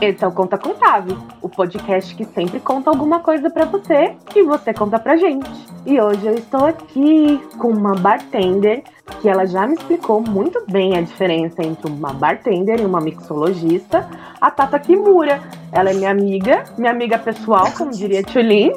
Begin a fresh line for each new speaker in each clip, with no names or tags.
Esse é o Conta Contável, o podcast que sempre conta alguma coisa para você e você conta pra gente. E hoje eu estou aqui com uma bartender que ela já me explicou muito bem a diferença entre uma bartender e uma mixologista, a Tata Kimura. Ela é minha amiga, minha amiga pessoal, como diria Tulin,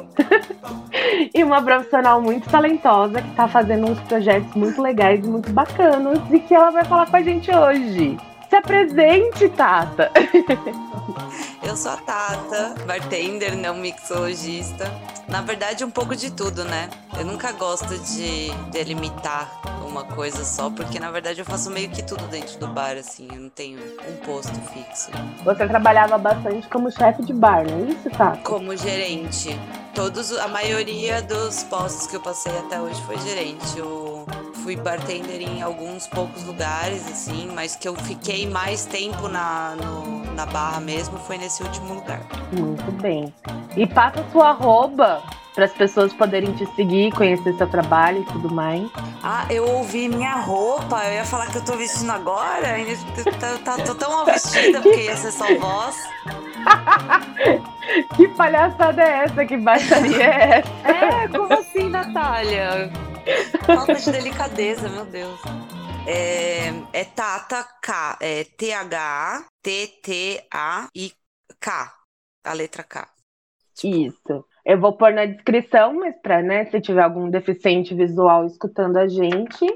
e uma profissional muito talentosa que está fazendo uns projetos muito legais e muito bacanas e que ela vai falar com a gente hoje. Se apresente, Tata.
Eu sou a Tata, bartender, não mixologista. Na verdade, um pouco de tudo, né? Eu nunca gosto de delimitar uma coisa só, porque na verdade eu faço meio que tudo dentro do bar, assim. Eu não tenho um posto fixo.
Você trabalhava bastante como chefe de bar, não é isso, Tata?
Como gerente. Todos, a maioria dos postos que eu passei até hoje foi gerente. Eu fui bartender em alguns poucos lugares, assim, mas que eu fiquei mais tempo na, no, na barra mesmo foi nesse último lugar.
Muito bem. E passa sua arroba para as pessoas poderem te seguir, conhecer seu trabalho e tudo mais.
Ah, eu ouvi minha roupa, eu ia falar que eu tô vestindo agora, tá, tô tão mal vestida porque ia ser só voz.
que palhaçada é essa? Que baixaria é essa?
É, como assim, Natália? Falta de delicadeza, meu Deus. É, é Tata K, é T-H-T-T-A-I-K, a letra K.
Tipo... Isso. Eu vou pôr na descrição, mas para, né, se tiver algum deficiente visual escutando a gente,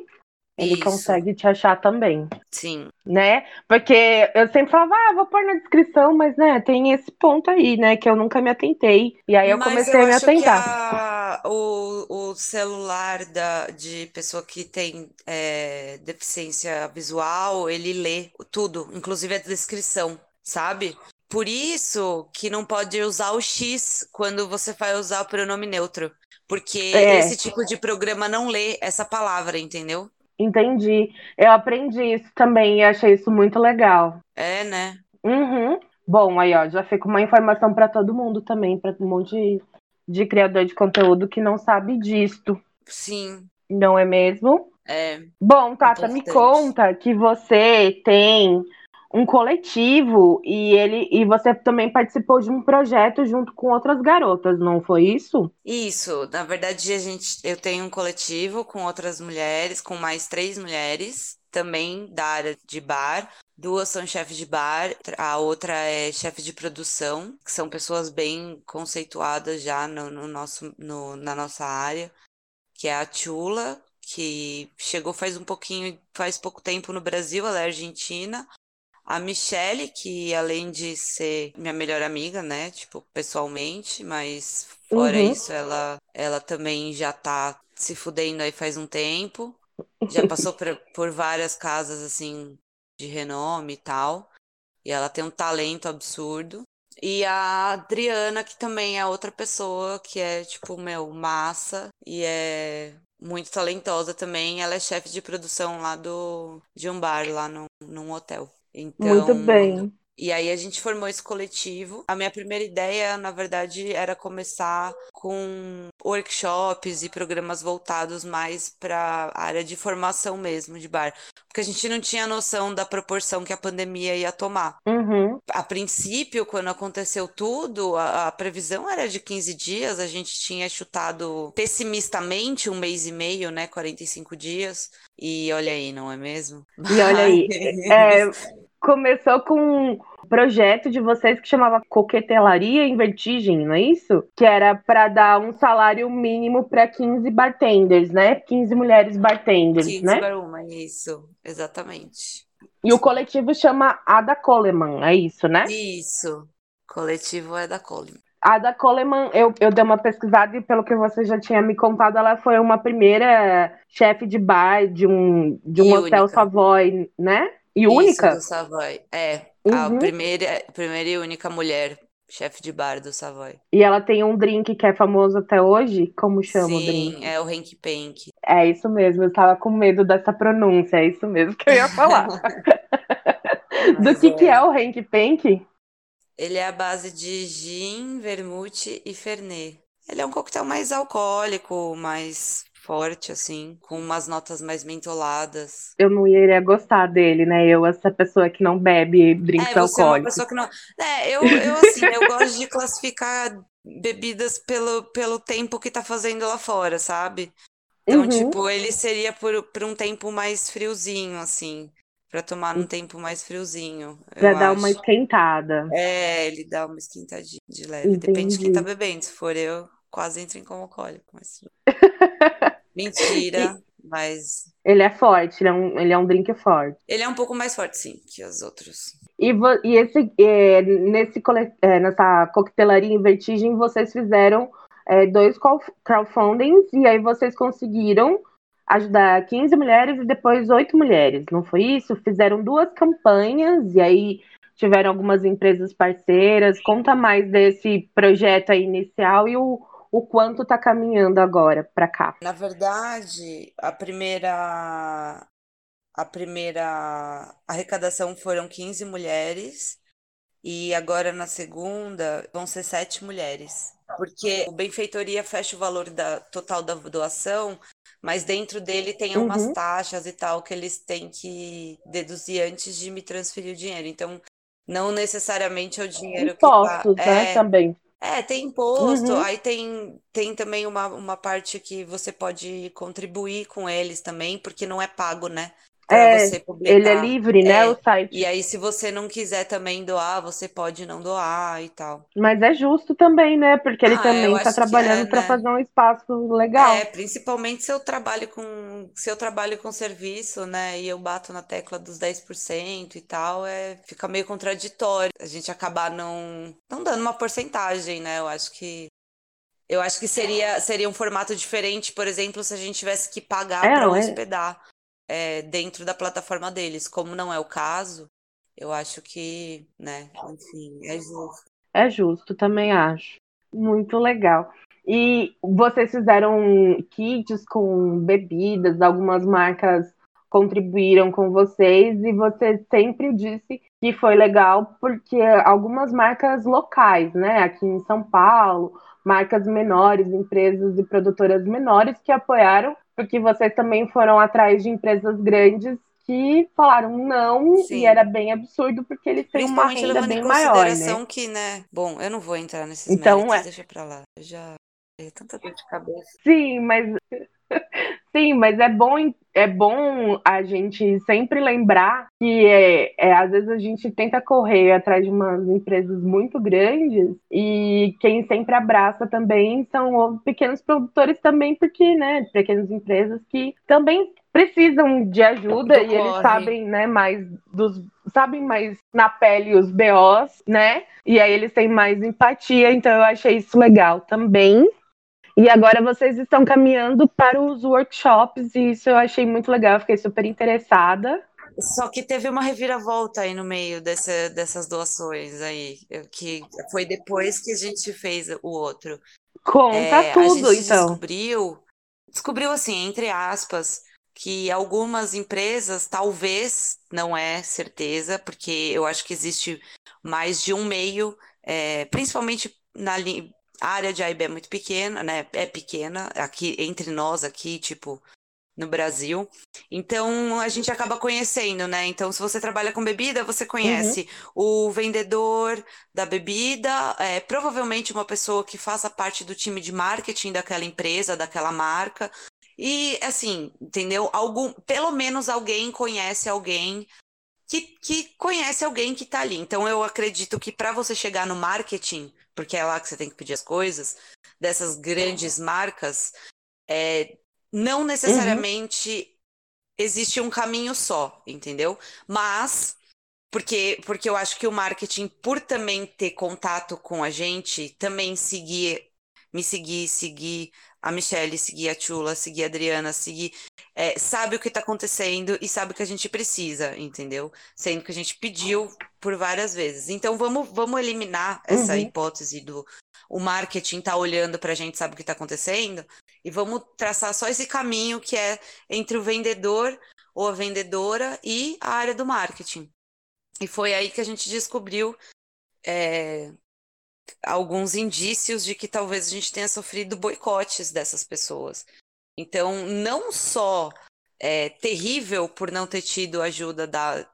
ele Isso. consegue te achar também.
Sim.
Né? Porque eu sempre falava, ah, vou pôr na descrição, mas, né, tem esse ponto aí, né, que eu nunca me atentei. E aí eu mas comecei eu a me atentar.
A, o, o celular da, de pessoa que tem é, deficiência visual, ele lê tudo, inclusive a descrição, sabe? Por isso que não pode usar o X quando você vai usar o pronome neutro. Porque é. esse tipo de programa não lê essa palavra, entendeu?
Entendi. Eu aprendi isso também e achei isso muito legal.
É, né?
Uhum. Bom, aí ó, já fica uma informação para todo mundo também, para um monte de, de criador de conteúdo que não sabe disto.
Sim.
Não é mesmo?
É.
Bom, Tata, importante. me conta que você tem um coletivo e ele e você também participou de um projeto junto com outras garotas, não foi isso?
Isso, na verdade a gente eu tenho um coletivo com outras mulheres, com mais três mulheres, também da área de bar. Duas são chefes de bar, a outra é chefe de produção, que são pessoas bem conceituadas já no, no nosso, no, na nossa área, que é a Chula, que chegou faz um pouquinho, faz pouco tempo no Brasil, ela é argentina. A Michelle, que além de ser minha melhor amiga, né, tipo, pessoalmente, mas fora uhum. isso, ela, ela também já tá se fudendo aí faz um tempo. Já passou por, por várias casas, assim, de renome e tal. E ela tem um talento absurdo. E a Adriana, que também é outra pessoa que é, tipo, meu, massa e é muito talentosa também. Ela é chefe de produção lá do, de um bar, lá no, num hotel. Então,
Muito bem.
E aí a gente formou esse coletivo. A minha primeira ideia, na verdade, era começar com workshops e programas voltados mais para a área de formação mesmo de bar, porque a gente não tinha noção da proporção que a pandemia ia tomar.
Uhum.
A princípio, quando aconteceu tudo, a, a, previsão era de 15 dias, a gente tinha chutado pessimistamente um mês e meio, né, 45 dias. E olha aí, não é mesmo?
E olha aí, é, começou com um projeto de vocês que chamava Coquetelaria em Vertigem, não é isso? Que era para dar um salário mínimo para 15 bartenders, né? 15 mulheres bartenders, 15 né?
para uma, isso, exatamente.
E o coletivo chama Ada Coleman, é isso, né?
Isso. Coletivo é da Coleman.
A da Coleman, eu, eu dei uma pesquisada e pelo que você já tinha me contado, ela foi uma primeira chefe de bar de um, de um hotel Savoy, né? E
Isso,
única?
do Savoy. É, uhum. a primeira, primeira e única mulher chefe de bar do Savoy.
E ela tem um drink que é famoso até hoje? Como chama
Sim,
o drink?
É o Hank Pank.
É isso mesmo, eu tava com medo dessa pronúncia, é isso mesmo que eu ia falar. do que, é... que é o Hank Pank?
Ele é a base de gin, vermute e fernet. Ele é um coquetel mais alcoólico, mais forte, assim, com umas notas mais mentoladas.
Eu não iria gostar dele, né? Eu, essa pessoa que não bebe drinks
é,
alcoólicos.
É, uma pessoa que não... É, eu, eu assim, eu gosto de classificar bebidas pelo, pelo tempo que tá fazendo lá fora, sabe? Então, uhum. tipo, ele seria por, por um tempo mais friozinho, assim. Pra tomar num tempo mais friozinho.
Pra dar acho. uma esquentada.
É, ele dá uma esquentadinha de leve. Entendi. Depende de quem tá bebendo. Se for eu, quase entro em como alcoólico. Mas... Mentira, mas.
Ele é forte, ele é, um, ele é um drink forte.
Ele é um pouco mais forte, sim, que os outros.
E, e esse, é, nesse, é, nessa coquetelaria em Vertigem, vocês fizeram é, dois crowdfundings e aí vocês conseguiram ajudar 15 mulheres e depois 8 mulheres, não foi isso? Fizeram duas campanhas e aí tiveram algumas empresas parceiras. Conta mais desse projeto aí inicial e o, o quanto está caminhando agora para cá.
Na verdade, a primeira a primeira arrecadação foram 15 mulheres e agora na segunda vão ser sete mulheres. Porque o Benfeitoria fecha o valor da, total da doação, mas dentro dele tem umas uhum. taxas e tal que eles têm que deduzir antes de me transferir o dinheiro. Então, não necessariamente é o dinheiro
Impostos,
que tá...
né,
é,
também.
É, tem imposto, uhum. aí tem, tem também uma, uma parte que você pode contribuir com eles também, porque não é pago, né?
É, você publicar. Ele é livre, né, é, o site.
E aí, se você não quiser também doar, você pode não doar e tal.
Mas é justo também, né? Porque ele ah, também está trabalhando é, para né? fazer um espaço legal.
É, principalmente se eu trabalho com se eu trabalho com serviço, né? E eu bato na tecla dos 10% e tal, é, fica meio contraditório. A gente acabar não, não dando uma porcentagem, né? Eu acho que eu acho que seria, seria um formato diferente, por exemplo, se a gente tivesse que pagar é, para é? hospedar é, dentro da plataforma deles. Como não é o caso, eu acho que, né, enfim, é justo.
É justo, também acho. Muito legal. E vocês fizeram kits com bebidas, algumas marcas contribuíram com vocês e você sempre disse que foi legal porque algumas marcas locais, né, aqui em São Paulo, marcas menores, empresas e produtoras menores que apoiaram porque vocês também foram atrás de empresas grandes que falaram não Sim. e era bem absurdo porque eles têm uma renda bem maior, né?
que, né? Bom, eu não vou entrar nesses então, méritos, é... deixa pra lá. Eu já é tanta dor de cabeça.
Sim, mas Sim, mas é bom, é bom a gente sempre lembrar que é, é, às vezes a gente tenta correr atrás de umas empresas muito grandes e quem sempre abraça também são pequenos produtores também, porque, né, pequenas empresas que também precisam de ajuda e eles sabem, né, mais dos sabem mais na pele os BOs, né? E aí eles têm mais empatia, então eu achei isso legal também. E agora vocês estão caminhando para os workshops, e isso eu achei muito legal, fiquei super interessada.
Só que teve uma reviravolta aí no meio dessa, dessas doações aí, que foi depois que a gente fez o outro.
Conta é, tudo,
a gente
então.
Descobriu, descobriu assim, entre aspas, que algumas empresas, talvez, não é certeza, porque eu acho que existe mais de um meio, é, principalmente na, a área de AIB é muito pequena, né? É pequena, aqui entre nós aqui, tipo, no Brasil. Então a gente acaba conhecendo, né? Então, se você trabalha com bebida, você conhece uhum. o vendedor da bebida, é, provavelmente uma pessoa que faça parte do time de marketing daquela empresa, daquela marca. E assim, entendeu? Algum, pelo menos alguém conhece alguém que, que conhece alguém que está ali. Então eu acredito que para você chegar no marketing, porque é lá que você tem que pedir as coisas, dessas grandes marcas, é, não necessariamente uhum. existe um caminho só, entendeu? Mas porque, porque eu acho que o marketing, por também ter contato com a gente, também seguir, me seguir, seguir a Michelle, seguir a Chula, seguir a Adriana, seguir. É, sabe o que está acontecendo e sabe o que a gente precisa, entendeu? Sendo que a gente pediu por várias vezes. Então vamos, vamos eliminar essa uhum. hipótese do o marketing tá olhando para a gente, sabe o que está acontecendo, e vamos traçar só esse caminho que é entre o vendedor ou a vendedora e a área do marketing. E foi aí que a gente descobriu é, alguns indícios de que talvez a gente tenha sofrido boicotes dessas pessoas. Então, não só é terrível por não ter tido ajuda da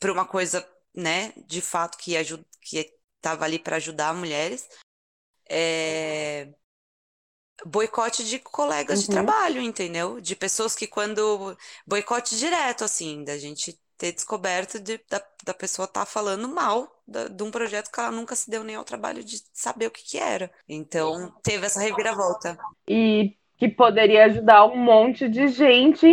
para uma coisa, né, de fato que ajuda, que estava ali para ajudar mulheres, é, boicote de colegas uhum. de trabalho, entendeu? De pessoas que quando boicote direto assim, da gente ter descoberto de, da, da pessoa estar tá falando mal da, de um projeto que ela nunca se deu nem ao trabalho de saber o que, que era. Então, teve essa reviravolta.
E que poderia ajudar um monte de gente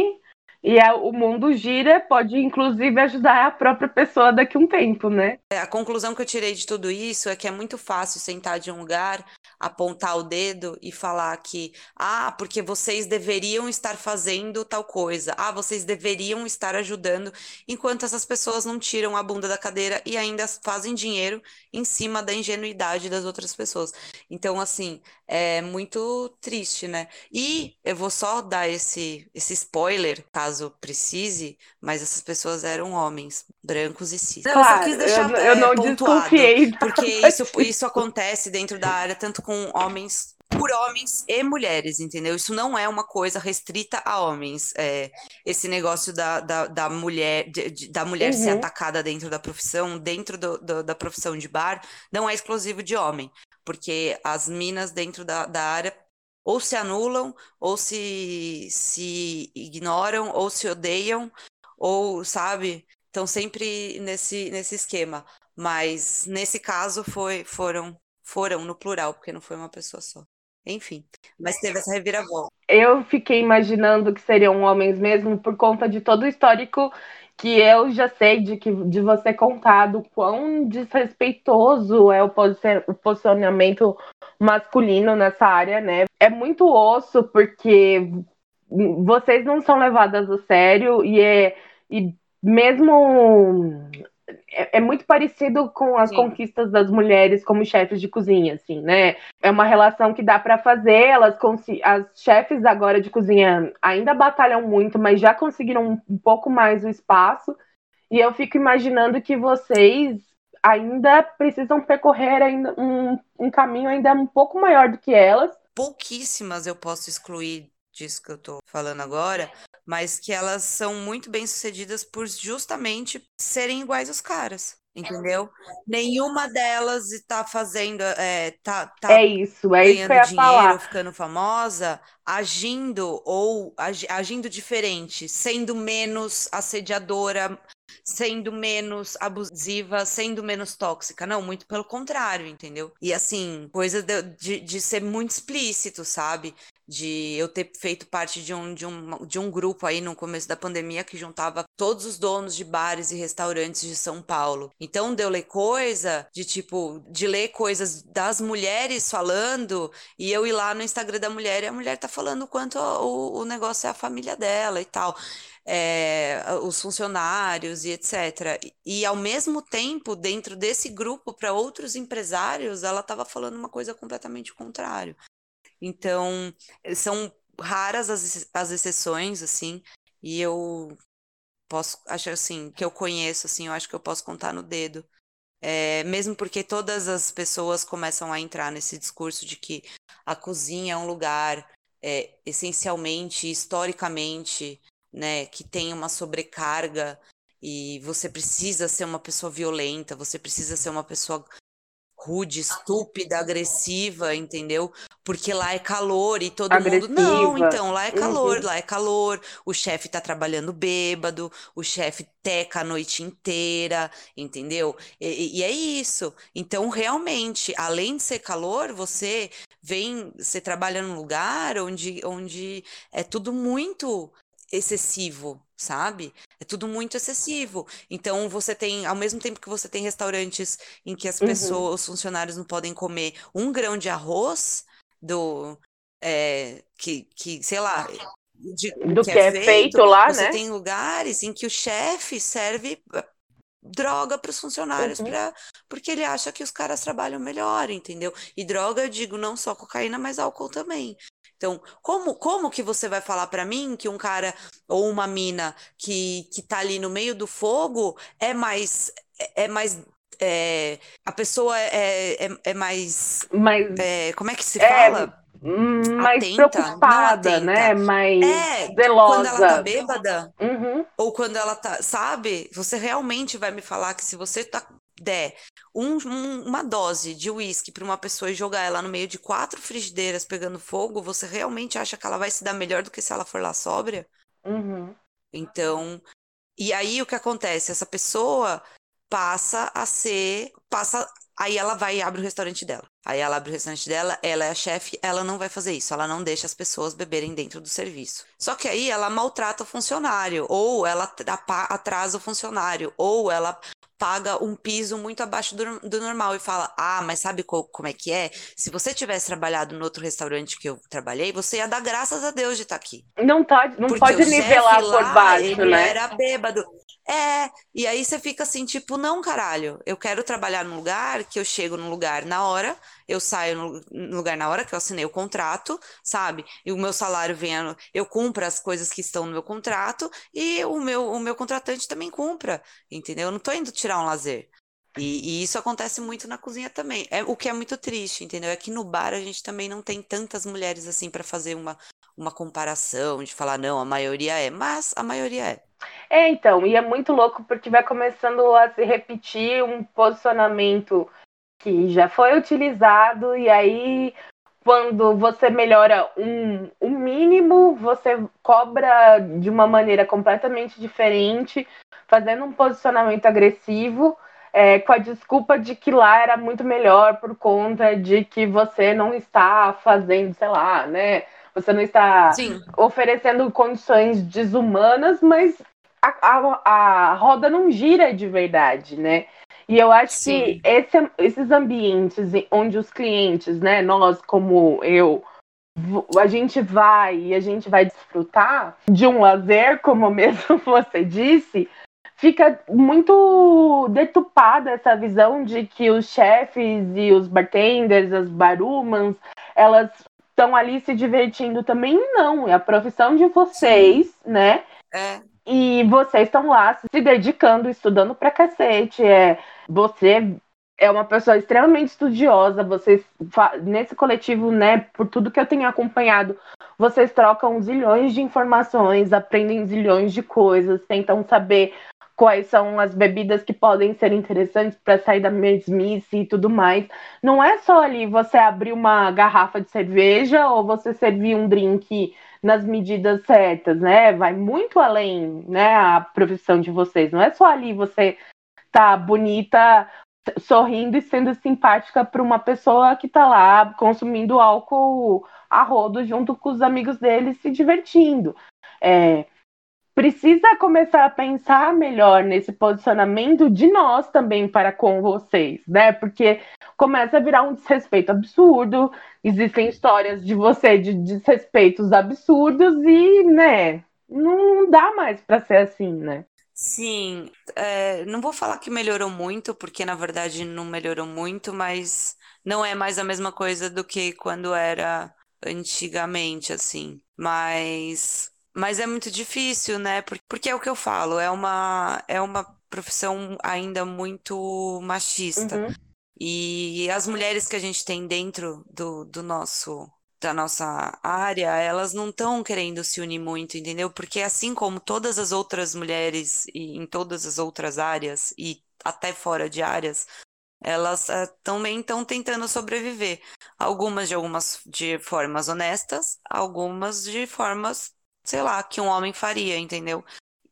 e a, o mundo gira, pode inclusive ajudar a própria pessoa daqui a um tempo, né?
É, a conclusão que eu tirei de tudo isso é que é muito fácil sentar de um lugar, apontar o dedo e falar que, ah, porque vocês deveriam estar fazendo tal coisa, ah, vocês deveriam estar ajudando, enquanto essas pessoas não tiram a bunda da cadeira e ainda fazem dinheiro em cima da ingenuidade das outras pessoas. Então, assim, é muito triste, né? E eu vou só dar esse, esse spoiler, caso precise, mas essas pessoas eram homens, brancos e cis.
Claro, eu só quis deixar eu, eu não pontuado, desconfiei.
Porque isso, isso acontece dentro da área, tanto com homens por homens e mulheres, entendeu? Isso não é uma coisa restrita a homens. É, esse negócio da, da, da mulher, de, da mulher uhum. ser atacada dentro da profissão, dentro do, do, da profissão de bar, não é exclusivo de homem porque as minas dentro da, da área ou se anulam, ou se, se ignoram, ou se odeiam, ou, sabe, estão sempre nesse, nesse esquema. Mas nesse caso foi, foram, foram no plural, porque não foi uma pessoa só. Enfim, mas teve essa reviravolta.
Eu fiquei imaginando que seriam homens mesmo por conta de todo o histórico que eu já sei de, que, de você contar do quão desrespeitoso é o, o posicionamento masculino nessa área, né? É muito osso, porque vocês não são levadas a sério e, é, e mesmo é, é, muito parecido com as Sim. conquistas das mulheres como chefes de cozinha, assim, né? É uma relação que dá para fazer. Elas as chefes agora de cozinha ainda batalham muito, mas já conseguiram um, pouco mais o espaço. E eu fico imaginando que vocês ainda precisam percorrer ainda um, um caminho ainda um pouco maior do que elas.
Pouquíssimas eu posso excluir disso que eu tô falando agora, mas que elas são muito bem sucedidas por justamente serem iguais aos caras. Entendeu? Nenhuma delas está fazendo. É, tá, tá
é isso, é isso que eu ia dinheiro, falar.
ficando famosa, agindo ou agindo diferente, sendo menos assediadora, sendo menos abusiva, sendo menos tóxica. Não, muito pelo contrário, entendeu? E assim, coisa de, de, de ser muito explícito, sabe? De eu ter feito parte de um, de, um, de um grupo aí no começo da pandemia que juntava todos os donos de bares e restaurantes de São Paulo. Então deu ler coisa de tipo, de ler coisas das mulheres falando e eu ir lá no Instagram da mulher e a mulher tá falando o quanto o, o negócio é a família dela e tal é, os funcionários e etc. E, ao mesmo tempo, dentro desse grupo, para outros empresários, ela estava falando uma coisa completamente contrária. Então, são raras as, as exceções, assim, e eu posso, acho assim, que eu conheço, assim, eu acho que eu posso contar no dedo. É, mesmo porque todas as pessoas começam a entrar nesse discurso de que a cozinha é um lugar é, essencialmente, historicamente, né, que tem uma sobrecarga e você precisa ser uma pessoa violenta, você precisa ser uma pessoa rude, estúpida, agressiva, entendeu? Porque lá é calor e todo agressiva. mundo. Não, então, lá é calor, uhum. lá é calor. O chefe tá trabalhando bêbado, o chefe teca a noite inteira, entendeu? E, e, é isso. Então, realmente, além de ser calor, você vem, você trabalha num lugar onde, onde é tudo muito excessivo, sabe? É tudo muito excessivo. Então você tem, ao mesmo tempo que você tem restaurantes em que as uhum. pessoas, os funcionários não podem comer um grão de arroz do é, que, que, sei lá, de,
do que, que é, é, feito, feito lá,
você
né?
tem lugares em que o chefe serve eh, droga para os funcionários uhum. Pra, porque ele acha que os caras trabalham melhor, entendeu? E droga, eu digo, não só cocaína, mas álcool também. Então, como, como que você vai falar para mim que um cara ou uma mina que, que tá ali no meio do fogo é mais é, é mais é, a pessoa é, é, é mais,
Mas,
é, como é que se fala?
hum, mais atenta, preocupada, né? Mais é, zelosa.
Quando ela tá bêbada, uhum. ou quando ela tá, sabe? Você realmente vai me falar que se você tá, der um, um, uma dose de uísque para uma pessoa e jogar ela no meio de quatro frigideiras pegando fogo, você realmente acha que ela vai se dar melhor do que se ela for lá sóbria?
Uhum.
Então, e aí o que acontece? Essa pessoa passa a ser, passa Aí ela vai e abre o restaurante dela. Aí ela abre o restaurante dela, ela é a chefe, ela não vai fazer isso, ela não deixa as pessoas beberem dentro do serviço. Só que aí ela maltrata o funcionário, ou ela atrasa o funcionário, ou ela paga um piso muito abaixo do, do normal e fala: Ah, mas sabe co como é que é? Se você tivesse trabalhado no outro restaurante que eu trabalhei, você ia dar graças a Deus de estar tá aqui.
Não, tá, não pode nivelar por lá, baixo,
ele
né?
Era bêbado. É, e aí você fica assim, tipo, não, caralho, eu quero trabalhar num lugar que eu chego num lugar na hora, eu saio no lugar na hora que eu assinei o contrato, sabe? E o meu salário vem, eu cumpro as coisas que estão no meu contrato e o meu, o meu contratante também cumpra, entendeu? Eu não tô indo tirar um lazer. E, e, isso acontece muito na cozinha também. É o que é muito triste, entendeu? É que no bar a gente também não tem tantas mulheres assim para fazer uma, uma comparação de falar não, a maioria é, mas a maioria é.
É, então, e é muito louco porque vai começando a se repetir um posicionamento que já foi utilizado, e aí quando você melhora um, um mínimo, você cobra de uma maneira completamente diferente, fazendo um posicionamento agressivo, é, com a desculpa de que lá era muito melhor por conta de que você não está fazendo, sei lá, né? Você não está Sim. oferecendo condições desumanas, mas a, a, a roda não gira de verdade, né? E eu acho Sim. que esse, esses ambientes onde os clientes, né, nós como eu, a gente vai e a gente vai desfrutar de um lazer, como mesmo você disse, fica muito detupada essa visão de que os chefes e os bartenders, as barumans, elas estão ali se divertindo também. Não, é a profissão de vocês,
Sim.
né?
É.
E vocês estão lá se dedicando, estudando pra cacete. É, você é uma pessoa extremamente estudiosa. Vocês, nesse coletivo, né, por tudo que eu tenho acompanhado, vocês trocam zilhões de informações, aprendem zilhões de coisas, tentam saber quais são as bebidas que podem ser interessantes para sair da mesmice e tudo mais. Não é só ali você abrir uma garrafa de cerveja ou você servir um drink nas medidas certas, né? Vai muito além, né, a profissão de vocês. Não é só ali você tá bonita, sorrindo e sendo simpática para uma pessoa que tá lá consumindo álcool a rodo junto com os amigos dele se divertindo. É, precisa começar a pensar melhor nesse posicionamento de nós também para com vocês, né? Porque começa a virar um desrespeito absurdo, existem histórias de você de desrespeitos absurdos e, né, não dá mais para ser assim, né?
Sim, é, não vou falar que melhorou muito, porque na verdade não melhorou muito, mas não é mais a mesma coisa do que quando era antigamente, assim. Mas mas é muito difícil, né? Porque é o que eu falo, é uma, é uma profissão ainda muito machista. Uhum. E as mulheres que a gente tem dentro do, do nosso da nossa área, elas não estão querendo se unir muito, entendeu? Porque assim como todas as outras mulheres e em todas as outras áreas e até fora de áreas, elas uh, também estão tentando sobreviver. Algumas de algumas de formas honestas, algumas de formas sei lá, que um homem faria, entendeu?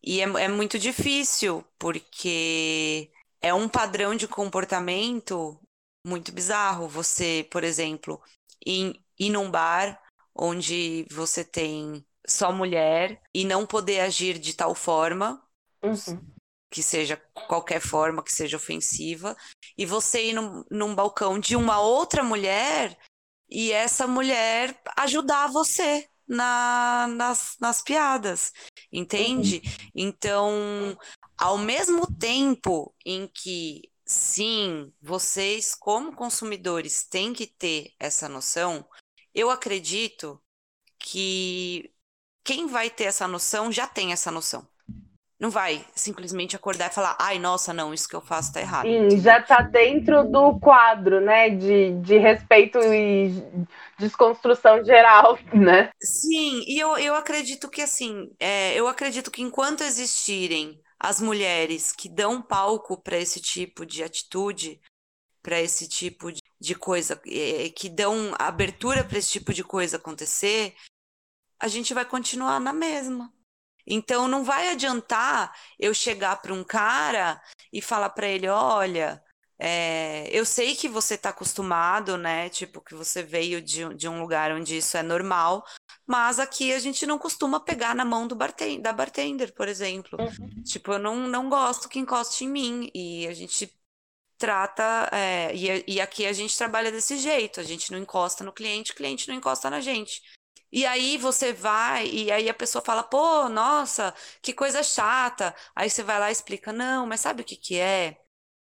E é, é muito difícil, porque é um padrão de comportamento muito bizarro. Você, por exemplo, ir, ir num bar onde você tem só mulher e não poder agir de tal forma.
Uhum.
Que seja qualquer forma que seja ofensiva, e você ir num, num balcão de uma outra mulher e essa mulher ajudar você na, nas, nas piadas, entende? Uhum. Então, ao mesmo tempo em que, sim, vocês, como consumidores, têm que ter essa noção, eu acredito que quem vai ter essa noção já tem essa noção. Não vai simplesmente acordar e falar, ai, nossa, não, isso que eu faço tá errado.
Sim, já tá dentro do quadro, né, de, de respeito e desconstrução geral, né?
Sim, e eu, eu acredito que, assim, é, eu acredito que enquanto existirem as mulheres que dão palco para esse tipo de atitude, para esse tipo de, de coisa, é, que dão abertura para esse tipo de coisa acontecer, a gente vai continuar na mesma. Então não vai adiantar eu chegar para um cara e falar para ele, olha, é, eu sei que você está acostumado, né? Tipo, que você veio de, de um lugar onde isso é normal, mas aqui a gente não costuma pegar na mão do bartender, da bartender, por exemplo. Uhum. Tipo, eu não, não gosto que encoste em mim. E a gente trata. É, e, e aqui a gente trabalha desse jeito. A gente não encosta no cliente, o cliente não encosta na gente. E aí você vai, e aí a pessoa fala, pô, nossa, que coisa chata. Aí você vai lá e explica, não, mas sabe o que que é?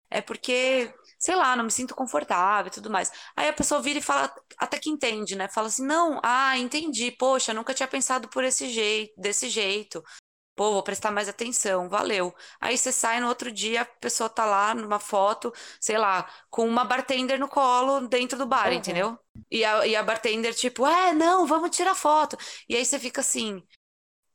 É porque, sei lá, não me sinto confortável e tudo mais. Aí a pessoa vira e fala, até que entende, né? Fala assim, não, ah, entendi, poxa, nunca tinha pensado por esse jeito, desse jeito. Pô, vou prestar mais atenção, valeu. Aí você sai no outro dia, a pessoa tá lá numa foto, sei lá, com uma bartender no colo dentro do bar, uhum. entendeu? E a, e a bartender, tipo, é, não, vamos tirar foto. E aí você fica assim,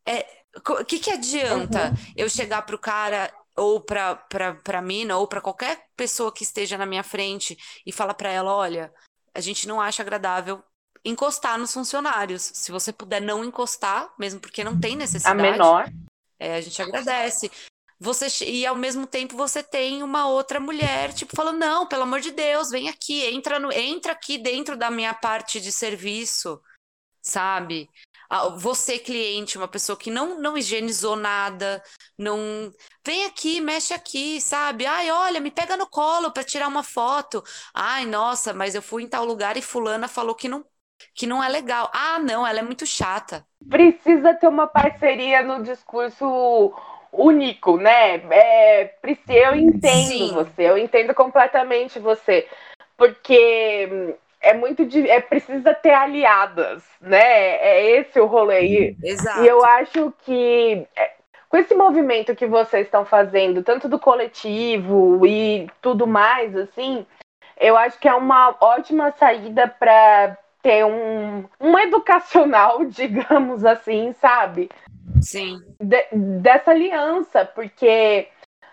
é, o que que adianta uhum. eu chegar pro cara ou pra, pra, pra mina, ou pra qualquer pessoa que esteja na minha frente e falar pra ela, olha, a gente não acha agradável encostar nos funcionários. Se você puder não encostar, mesmo porque não tem necessidade.
A menor.
É, a gente agradece. Você, e ao mesmo tempo você tem uma outra mulher, tipo, falando: não, pelo amor de Deus, vem aqui, entra, no, entra aqui dentro da minha parte de serviço, sabe? Você, cliente, uma pessoa que não, não higienizou nada, não. Vem aqui, mexe aqui, sabe? Ai, olha, me pega no colo para tirar uma foto. Ai, nossa, mas eu fui em tal lugar e Fulana falou que não que não é legal. Ah, não, ela é muito chata.
Precisa ter uma parceria no discurso único, né? É, eu entendo Sim. você, eu entendo completamente você, porque é muito de, é precisa ter aliadas, né? É esse o rolê.
Exato.
E eu acho que é, com esse movimento que vocês estão fazendo, tanto do coletivo e tudo mais, assim, eu acho que é uma ótima saída para ter um, um educacional, digamos assim, sabe?
Sim.
De, dessa aliança, porque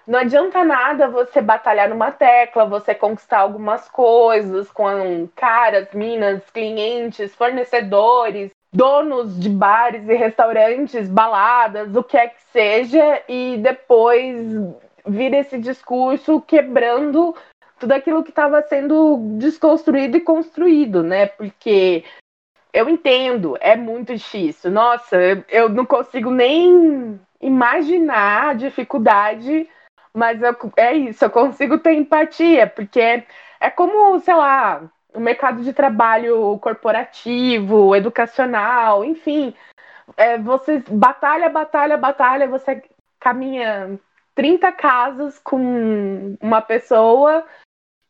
não adianta nada você batalhar numa tecla, você conquistar algumas coisas com caras, minas, clientes, fornecedores, donos de bares e restaurantes, baladas, o que é que seja, e depois vir esse discurso quebrando tudo aquilo que estava sendo desconstruído e construído, né? Porque eu entendo, é muito difícil. Nossa, eu, não consigo nem imaginar a dificuldade, mas eu, é isso, eu consigo ter empatia, porque é, é como, sei lá, o mercado de trabalho corporativo, educacional, enfim. É, você batalha, batalha, batalha, você caminha 30 casas com uma pessoa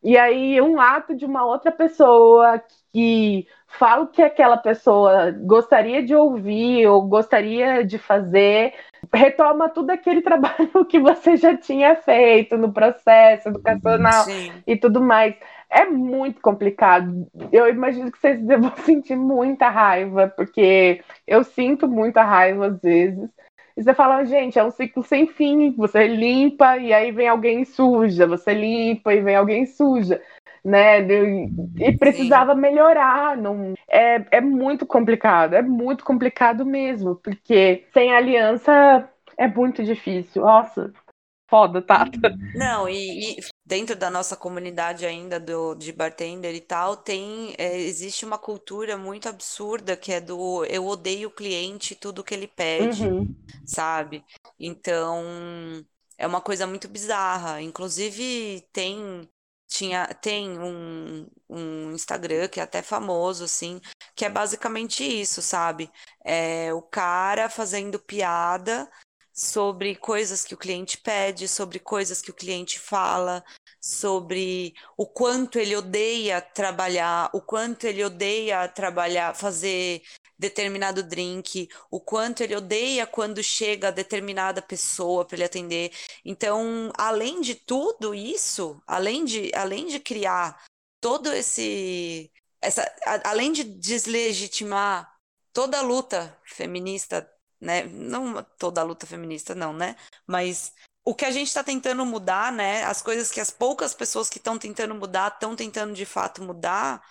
e aí, um ato de uma outra pessoa que fala o que aquela pessoa gostaria de ouvir ou gostaria de fazer, retoma tudo aquele trabalho que você já tinha feito no processo educacional Sim. e tudo mais. É muito complicado. Eu imagino que vocês devam sentir muita raiva, porque eu sinto muita raiva às vezes. E você fala, gente, é um ciclo sem fim. Você limpa e aí vem alguém suja. Você limpa e vem alguém suja. Né? E precisava Sim. melhorar. Não... É, é muito complicado, é muito complicado mesmo, porque sem aliança é muito difícil. Nossa, foda, Tata.
Não, e, e, dentro da nossa comunidade ainda do, de bartender e tal, tem é, existe uma cultura muito absurda que é do eu odeio o cliente tudo que ele pede, uhum. sabe? Então é uma coisa muito bizarra. Inclusive tem tinha tem um, um Instagram que é até famoso assim, que é basicamente isso, sabe? É o cara fazendo piada sobre coisas que o cliente pede, sobre coisas que o cliente fala, sobre o quanto ele odeia trabalhar, o quanto ele odeia trabalhar, fazer determinado drink, o quanto ele odeia quando chega determinada pessoa para ele atender. Então, além de tudo isso, além de, além de criar todo esse essa, a, além de deslegitimar toda a luta feminista, né? Não toda a luta feminista, não, né? Mas o que a gente está tentando mudar, né? As coisas que as poucas pessoas que estão tentando mudar estão tentando de fato mudar.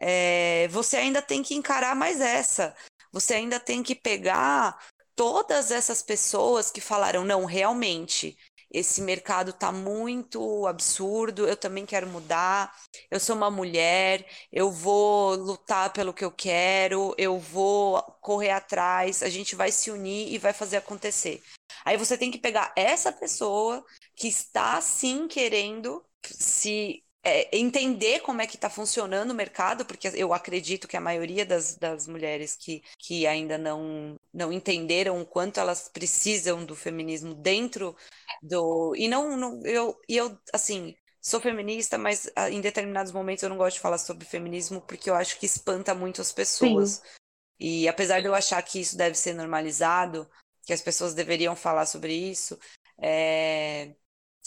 É, você ainda tem que encarar mais essa. Você ainda tem que pegar todas essas pessoas que falaram, não, realmente, esse mercado está muito absurdo, eu também quero mudar, eu sou uma mulher, eu vou lutar pelo que eu quero, eu vou correr atrás, a gente vai se unir e vai fazer acontecer. Aí você tem que pegar essa pessoa que está sim querendo se é, entender como é que está funcionando o mercado, porque eu acredito que a maioria das, das mulheres que, que ainda não, não entenderam o quanto elas precisam do feminismo dentro do. E não, não eu, e eu, assim, sou feminista, mas ah, em determinados momentos eu não gosto de falar sobre feminismo porque eu acho que espanta muito as pessoas. Sim. E apesar de eu achar que isso deve ser normalizado, que as pessoas deveriam falar sobre isso, é,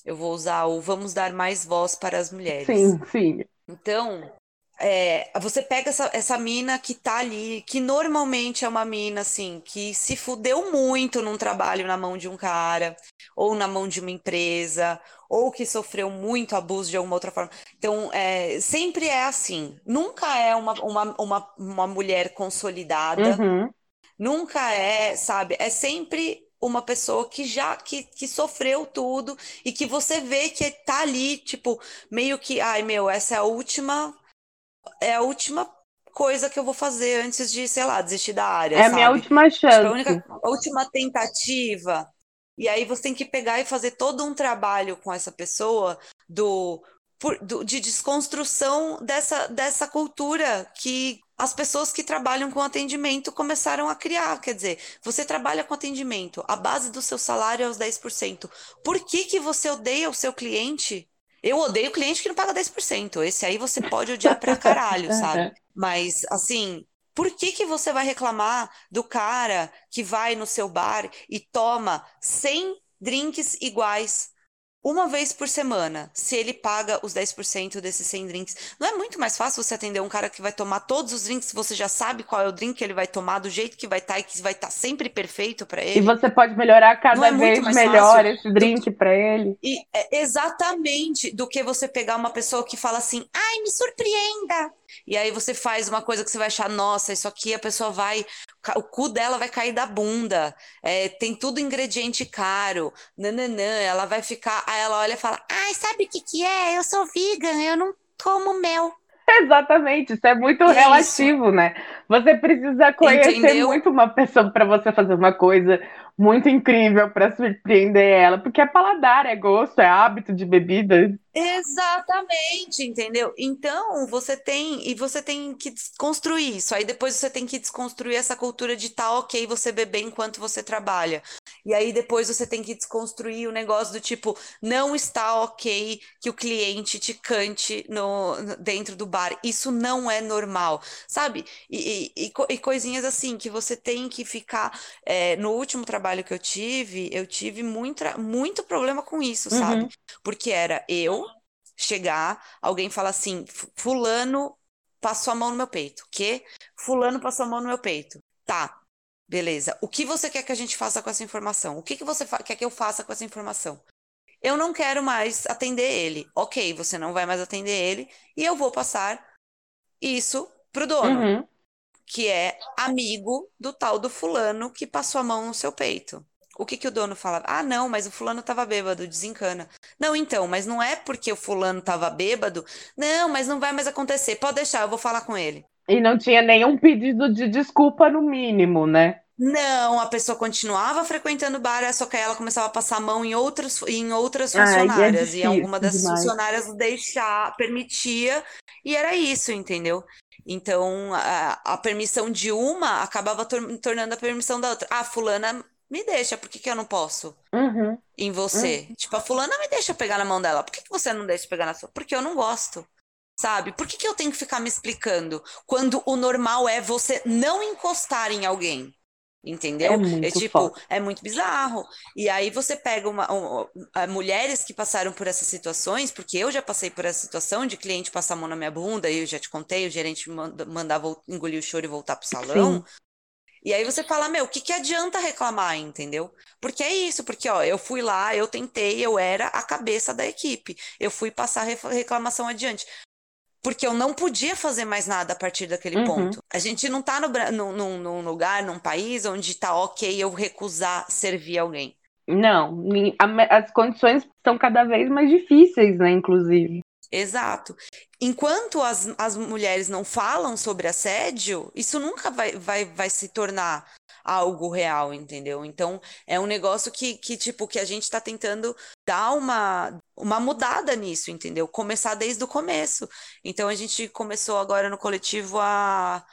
eu vou usar o vamos dar mais voz para as mulheres.
Sim, sim.
Então, é, você pega essa, essa mina que tá ali, que normalmente é uma mina, assim, que se fudeu muito num trabalho na mão de um cara, ou na mão de uma empresa, ou que sofreu muito abuso de alguma outra forma. Então, é, sempre é assim. Nunca é uma, uma, uma, uma mulher consolidada.
Uhum.
Nunca é, sabe? É sempre uma pessoa que já que, que sofreu tudo e que você vê que tá ali, tipo, meio que, ai meu, essa é a última é a última coisa que eu vou fazer antes de, sei lá, desistir da área,
É
a
minha última chance.
Tipo, a, única, a última tentativa. E aí você tem que pegar e fazer todo um trabalho com essa pessoa do, por, do de desconstrução dessa, dessa cultura que as pessoas que trabalham com atendimento começaram a criar. Quer dizer, você trabalha com atendimento, a base do seu salário é os 10%. Por que, que você odeia o seu cliente? Eu odeio o cliente que não paga 10%. Esse aí você pode odiar pra caralho, sabe? Mas, assim, por que, que você vai reclamar do cara que vai no seu bar e toma 100 drinks iguais uma vez por semana, se ele paga os 10% desses 100 drinks, não é muito mais fácil você atender um cara que vai tomar todos os drinks, você já sabe qual é o drink que ele vai tomar, do jeito que vai estar tá, e que vai estar tá sempre perfeito para ele.
E você pode melhorar cada é vez melhor esse drink para ele.
E, é, exatamente, do que você pegar uma pessoa que fala assim, ai, me surpreenda. E aí você faz uma coisa que você vai achar, nossa, isso aqui a pessoa vai o cu dela vai cair da bunda, é, tem tudo ingrediente caro, nananã, ela vai ficar, aí ela olha e fala, ai, sabe o que que é? Eu sou vegan, eu não como mel.
Exatamente, isso é muito e relativo, é isso. né? Você precisa conhecer Entendeu? muito uma pessoa para você fazer uma coisa muito incrível para surpreender ela, porque é paladar, é gosto, é hábito de bebida.
Exatamente, entendeu? Então, você tem e você tem que desconstruir isso. Aí depois você tem que desconstruir essa cultura de tá OK você beber enquanto você trabalha. E aí depois você tem que desconstruir o negócio do tipo, não está OK que o cliente te cante no, dentro do bar. Isso não é normal, sabe? E, e, e coisinhas assim que você tem que ficar. É, no último trabalho que eu tive, eu tive muito, muito problema com isso, uhum. sabe? Porque era eu chegar, alguém fala assim: Fulano passou a mão no meu peito. Que? Fulano passou a mão no meu peito. Tá, beleza. O que você quer que a gente faça com essa informação? O que, que você quer que eu faça com essa informação? Eu não quero mais atender ele. Ok, você não vai mais atender ele e eu vou passar isso pro dono,
uhum.
que é amigo do tal do fulano que passou a mão no seu peito. O que que o dono fala? Ah, não, mas o fulano tava bêbado, desencana. Não, então, mas não é porque o fulano tava bêbado. Não, mas não vai mais acontecer. Pode deixar, eu vou falar com ele.
E não tinha nenhum pedido de desculpa no mínimo, né?
Não, a pessoa continuava frequentando o bar, só que aí ela começava a passar a mão em outras, em outras funcionárias. Ai, é e alguma das demais. funcionárias deixar, permitia, e era isso, entendeu? Então, a, a permissão de uma acabava tor tornando a permissão da outra. Ah, fulana me deixa, por que, que eu não posso?
Uhum.
Em você. Uhum. Tipo, a fulana me deixa pegar na mão dela. Por que, que você não deixa pegar na sua? Porque eu não gosto. Sabe? Por que, que eu tenho que ficar me explicando quando o normal é você não encostar em alguém? Entendeu?
É muito
é tipo,
foda.
é muito bizarro. E aí você pega uma, um- um- mulheres que passaram por essas situações, porque eu já passei por essa situação de cliente passar a mão na minha bunda, e eu já te contei, o gerente manda, mandava engolir o choro e voltar pro salão.
Sim.
E aí você fala, meu, o que que adianta reclamar, entendeu? Porque é isso, porque ó, eu fui lá, eu tentei, eu era a cabeça da equipe. Eu fui passar a reclamação adiante. Porque eu não podia fazer mais nada a partir daquele
Uhum.
ponto. A gente não tá no, Bra- num, num- lugar, num país onde tá ok eu recusar servir alguém.
Não, as condições estão cada vez mais difíceis, né, inclusive.
Exato. Enquanto as, as mulheres não falam sobre assédio, isso nunca vai, vai, vai se tornar algo real, entendeu? Então, é um negócio que, que tipo, que a gente tá tentando dar uma, uma mudada nisso, entendeu? Começar desde o começo. Então, a gente começou agora no coletivo a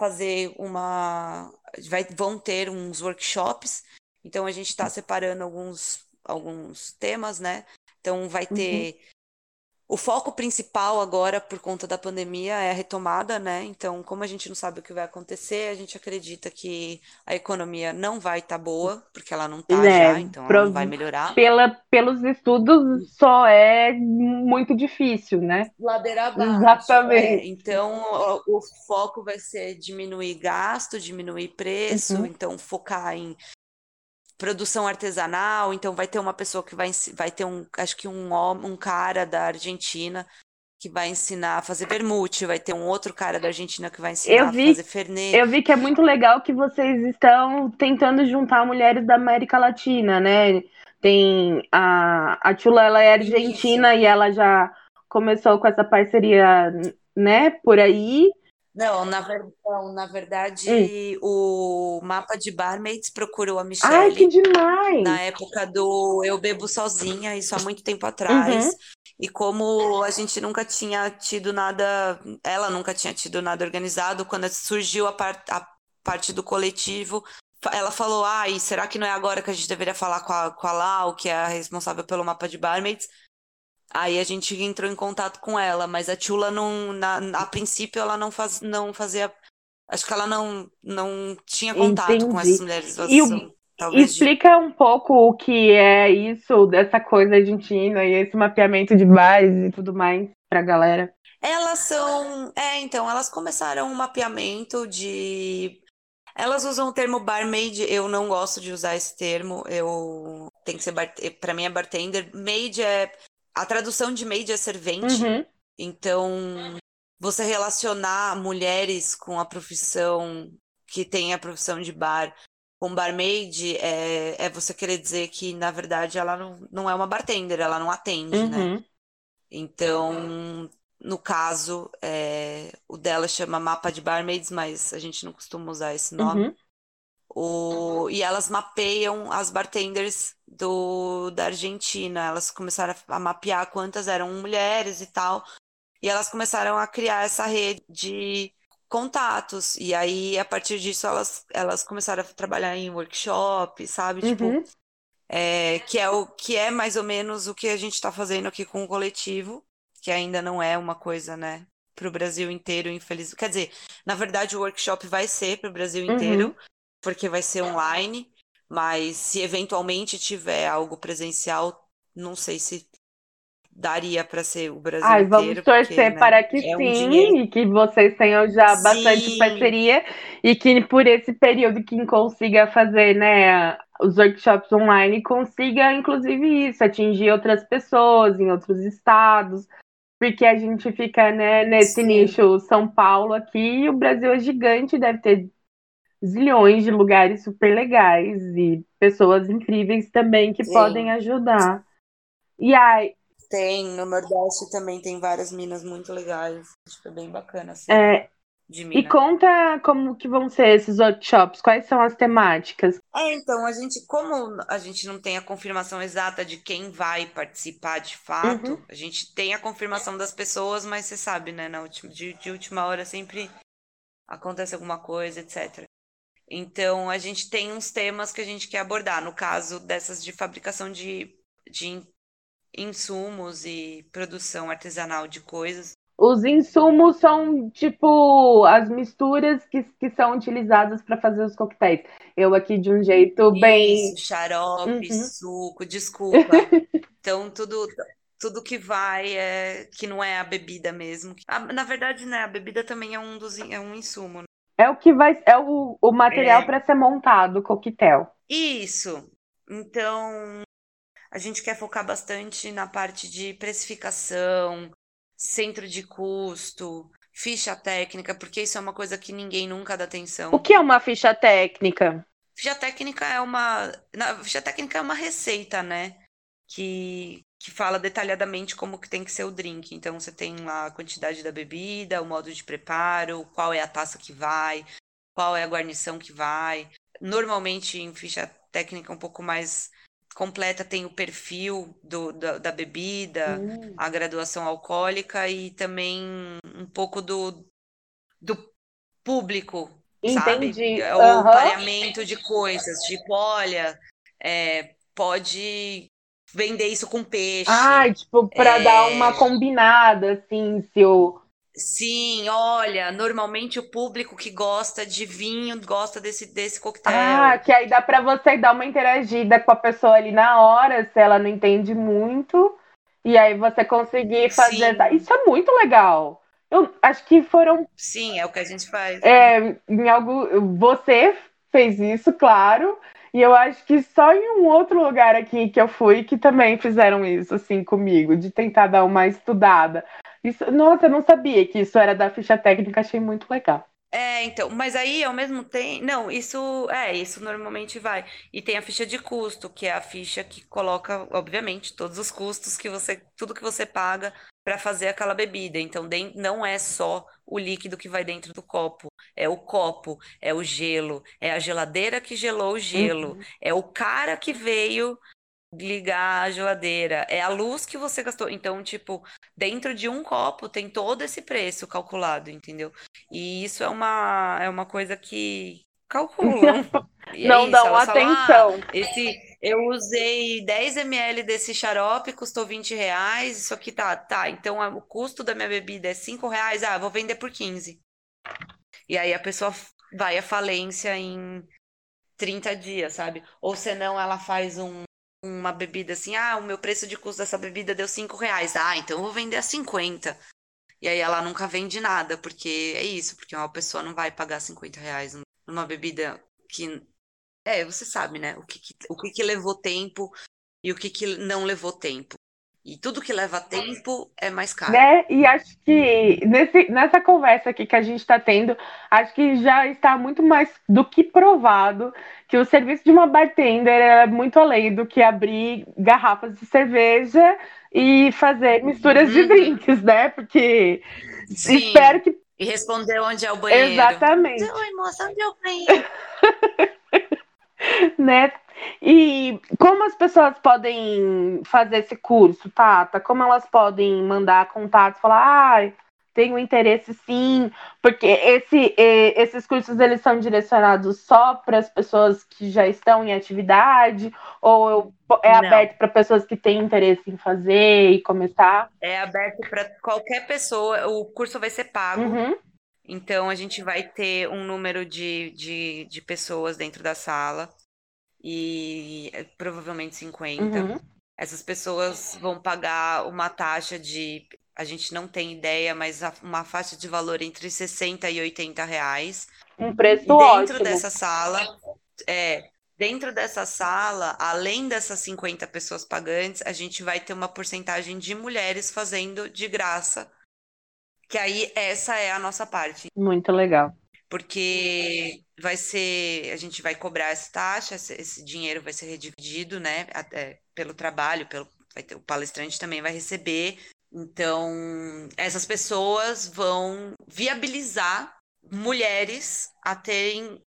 fazer uma... Vai, vão ter uns workshops. Então, a gente tá separando alguns, alguns temas, né? Então, vai ter... O foco principal agora, por conta da pandemia, é a retomada, né? Então, como a gente não sabe o que vai acontecer, a gente acredita que a economia não vai estar boa, porque ela não tá
Né,
já, então ela não vai melhorar.
Pela, pelos estudos, só é muito difícil, né?
Ladeira abaixo.
Exatamente.
é. Então, o, o foco vai ser diminuir gasto, diminuir preço,
Uhum.
então focar em produção artesanal. Então, vai ter uma pessoa que vai, vai ter um, acho que um, um cara da Argentina que vai ensinar a fazer vermute, vai ter um outro cara da Argentina que vai ensinar
Eu
a
vi-
fazer fernet.
Eu vi que é muito legal que vocês estão tentando juntar mulheres da América Latina, né? Tem a, a Tula, ela é argentina e ela já começou com essa parceria, né, por aí.
Não, na, ver- não, na verdade,
Hum.
o mapa de barmaids procurou a
Ai,
Michelle.
que demais!
na época do Eu Bebo Sozinha, isso há muito tempo atrás.
Uhum.
E como a gente nunca tinha tido nada, ela nunca tinha tido nada organizado, quando surgiu a, par- a parte do coletivo, ela falou: Ai, será que não é agora que a gente deveria falar com a, com a Lau, que é a responsável pelo mapa de barmaids? Aí a gente entrou em contato com ela, mas a Tula não, na, a princípio ela não, faz, não fazia. Acho que ela não, não tinha contato com
Entendi.
essas mulheres.
E o-
talvez de
Explica um pouco o que é isso, dessa coisa argentina e esse mapeamento de bares e tudo mais pra galera.
Elas são. É, então, elas começaram um mapeamento de. Elas usam o termo barmaid, eu não gosto de usar esse termo, eu. Tem que ser. Bar... Pra mim é bartender. Maid é. A tradução de maid é servente.
Uhum.
Então, você relacionar mulheres com a profissão que tem a profissão de bar com barmaid é, é você querer dizer que, na verdade, ela não, não é uma bartender, ela não atende, né?
Uhum.
Então, no caso, é, o dela chama Mapa de Barmaids, mas a gente não costuma usar esse nome.
Uhum.
O, e elas mapeiam as bartenders do, da Argentina. Elas começaram a, mapear quantas eram mulheres e tal. E elas começaram a criar essa rede de contatos. E aí, a partir disso, elas, elas começaram a trabalhar em workshop, sabe? Tipo,
Uhum.
é, que é o que é mais ou menos o que a gente está fazendo aqui com o coletivo, que ainda não é uma coisa, né, para o Brasil inteiro, infelizmente. Quer dizer, na verdade, o workshop vai ser para o Brasil
Uhum.
Porque vai ser online, mas se eventualmente tiver algo presencial, não sei se daria para ser o Brasil
Ai, vamos
inteiro,
torcer
porque, né,
para que
é um
sim,
dinheiro.
e que vocês tenham já bastante
Sim.
parceria e que por esse período quem consiga fazer, né, os workshops online consiga, inclusive isso, atingir outras pessoas em outros estados, porque a gente fica, né, nesse
Sim.
nicho São Paulo aqui e o Brasil é gigante, deve ter zilhões de lugares super legais e pessoas incríveis também que
Sim.
podem ajudar. E aí,
Tem, no Nordeste também tem várias minas muito legais. Acho que é bem bacana, assim,
é, E conta como que vão ser esses workshops, quais são as temáticas?
É, então, a gente, como a gente não tem a confirmação exata de quem vai participar de fato,
Uhum.
a gente tem a confirmação das pessoas, mas você sabe, né, na última, de, de última hora sempre acontece alguma coisa, etc. Então, a gente tem uns temas que a gente quer abordar. No caso dessas de fabricação de, de in- insumos e produção artesanal de coisas,
Os insumos são tipo as misturas que, que são utilizadas para fazer os coquetéis. Eu aqui de um jeito bem.
Isso, xarope, uhum. suco, desculpa. então, tudo, tudo que vai é que não é a bebida mesmo. na verdade, né, a bebida também é um dos é um insumo.
É o que vai é o, o material é. para ser montado o coquetel.
Isso. Então, a gente quer focar bastante na parte de precificação, centro de custo, ficha técnica, porque isso é uma coisa que ninguém nunca dá atenção.
O que é uma ficha técnica?
Ficha técnica é uma. Na, ficha técnica é uma receita, né? Que, que fala detalhadamente como que tem que ser o drink. Então você tem lá a quantidade da bebida, o modo de preparo, qual é a taça que vai, qual é a guarnição que vai. Normalmente em ficha técnica um pouco mais completa tem o perfil do, da, da bebida, hum. a graduação alcoólica e também um pouco do, do público, Entendi. sabe? É o uhum. pareamento de coisas, tipo, olha, é, pode vender isso com peixe.
Ah, tipo, para é... dar uma combinada, assim, se o
Sim, olha, normalmente o público que gosta de vinho gosta desse, desse coquetel.
Ah, que aí dá para você dar uma interagida com a pessoa ali na hora, se ela não entende muito, e aí você conseguir fazer. Sim. Isso é muito legal. Eu acho que foram.
Sim, é o que a gente faz.
É, em algo. Você fez isso, claro. E eu acho que só em um outro lugar aqui que eu fui que também fizeram isso, assim, comigo, de tentar dar uma estudada. Isso, nossa, eu não sabia que isso era da ficha técnica, achei muito legal.
É, então, mas aí ao mesmo tempo. Não, isso é, isso normalmente vai. E tem a ficha de custo, que é a ficha que coloca, obviamente, todos os custos que você. Tudo que você paga para fazer aquela bebida. Então, não é só o líquido que vai dentro do copo. É o copo, é o gelo, é a geladeira que gelou o gelo, uhum. é o cara que veio ligar a geladeira, é a luz que você gastou. Então, tipo, dentro de um copo tem todo esse preço calculado, entendeu? E isso é uma, é uma coisa que calculam.
Não é dão atenção.
ah, esse, eu usei 10 ml desse xarope, custou 20 reais. Isso aqui tá, tá. Então o custo da minha bebida é 5 reais. Ah, vou vender por 15. E aí a pessoa vai à falência em 30 dias, sabe? Ou senão ela faz um, uma bebida assim, ah, o meu preço de custo dessa bebida deu 5 reais. Ah, então eu vou vender a 50. E aí ela nunca vende nada, porque é isso, porque uma pessoa não vai pagar 50 reais numa bebida que. É, você sabe, né? O que, que o que, que levou tempo e o que, que não levou tempo. E tudo que leva tempo é mais caro.
Né? E acho que nesse, nessa conversa aqui que a gente está tendo, acho que já está muito mais do que provado que o serviço de uma bartender é muito além do que abrir garrafas de cerveja e fazer misturas uhum. de drinks, né? Porque Sim. espero que.
E responder onde é o banheiro.
Exatamente.
Oi, moça, onde é o banheiro?
né? E como as pessoas podem fazer esse curso, Tata? Como elas podem mandar contatos, falar, ah, tenho interesse sim, porque esse, esses cursos eles são direcionados só para as pessoas que já estão em atividade ou é aberto para pessoas que têm interesse em fazer e começar?
É aberto para qualquer pessoa. O curso vai ser pago. Uhum. Então a gente vai ter um número de, de, de pessoas dentro da sala e é, provavelmente 50. Uhum. Essas pessoas vão pagar uma taxa de, a gente não tem ideia, mas uma faixa de valor entre 60 e 80 reais.
Um preço
dentro
ótimo.
dessa sala, é, dentro dessa sala, além dessas 50 pessoas pagantes, a gente vai ter uma porcentagem de mulheres fazendo de graça. Que aí essa é a nossa parte.
Muito legal
porque vai ser, a gente vai cobrar essa taxa, esse, dinheiro vai ser redividido, né, até pelo trabalho, pelo, ter, o palestrante também vai receber. Então, essas pessoas vão viabilizar mulheres a terem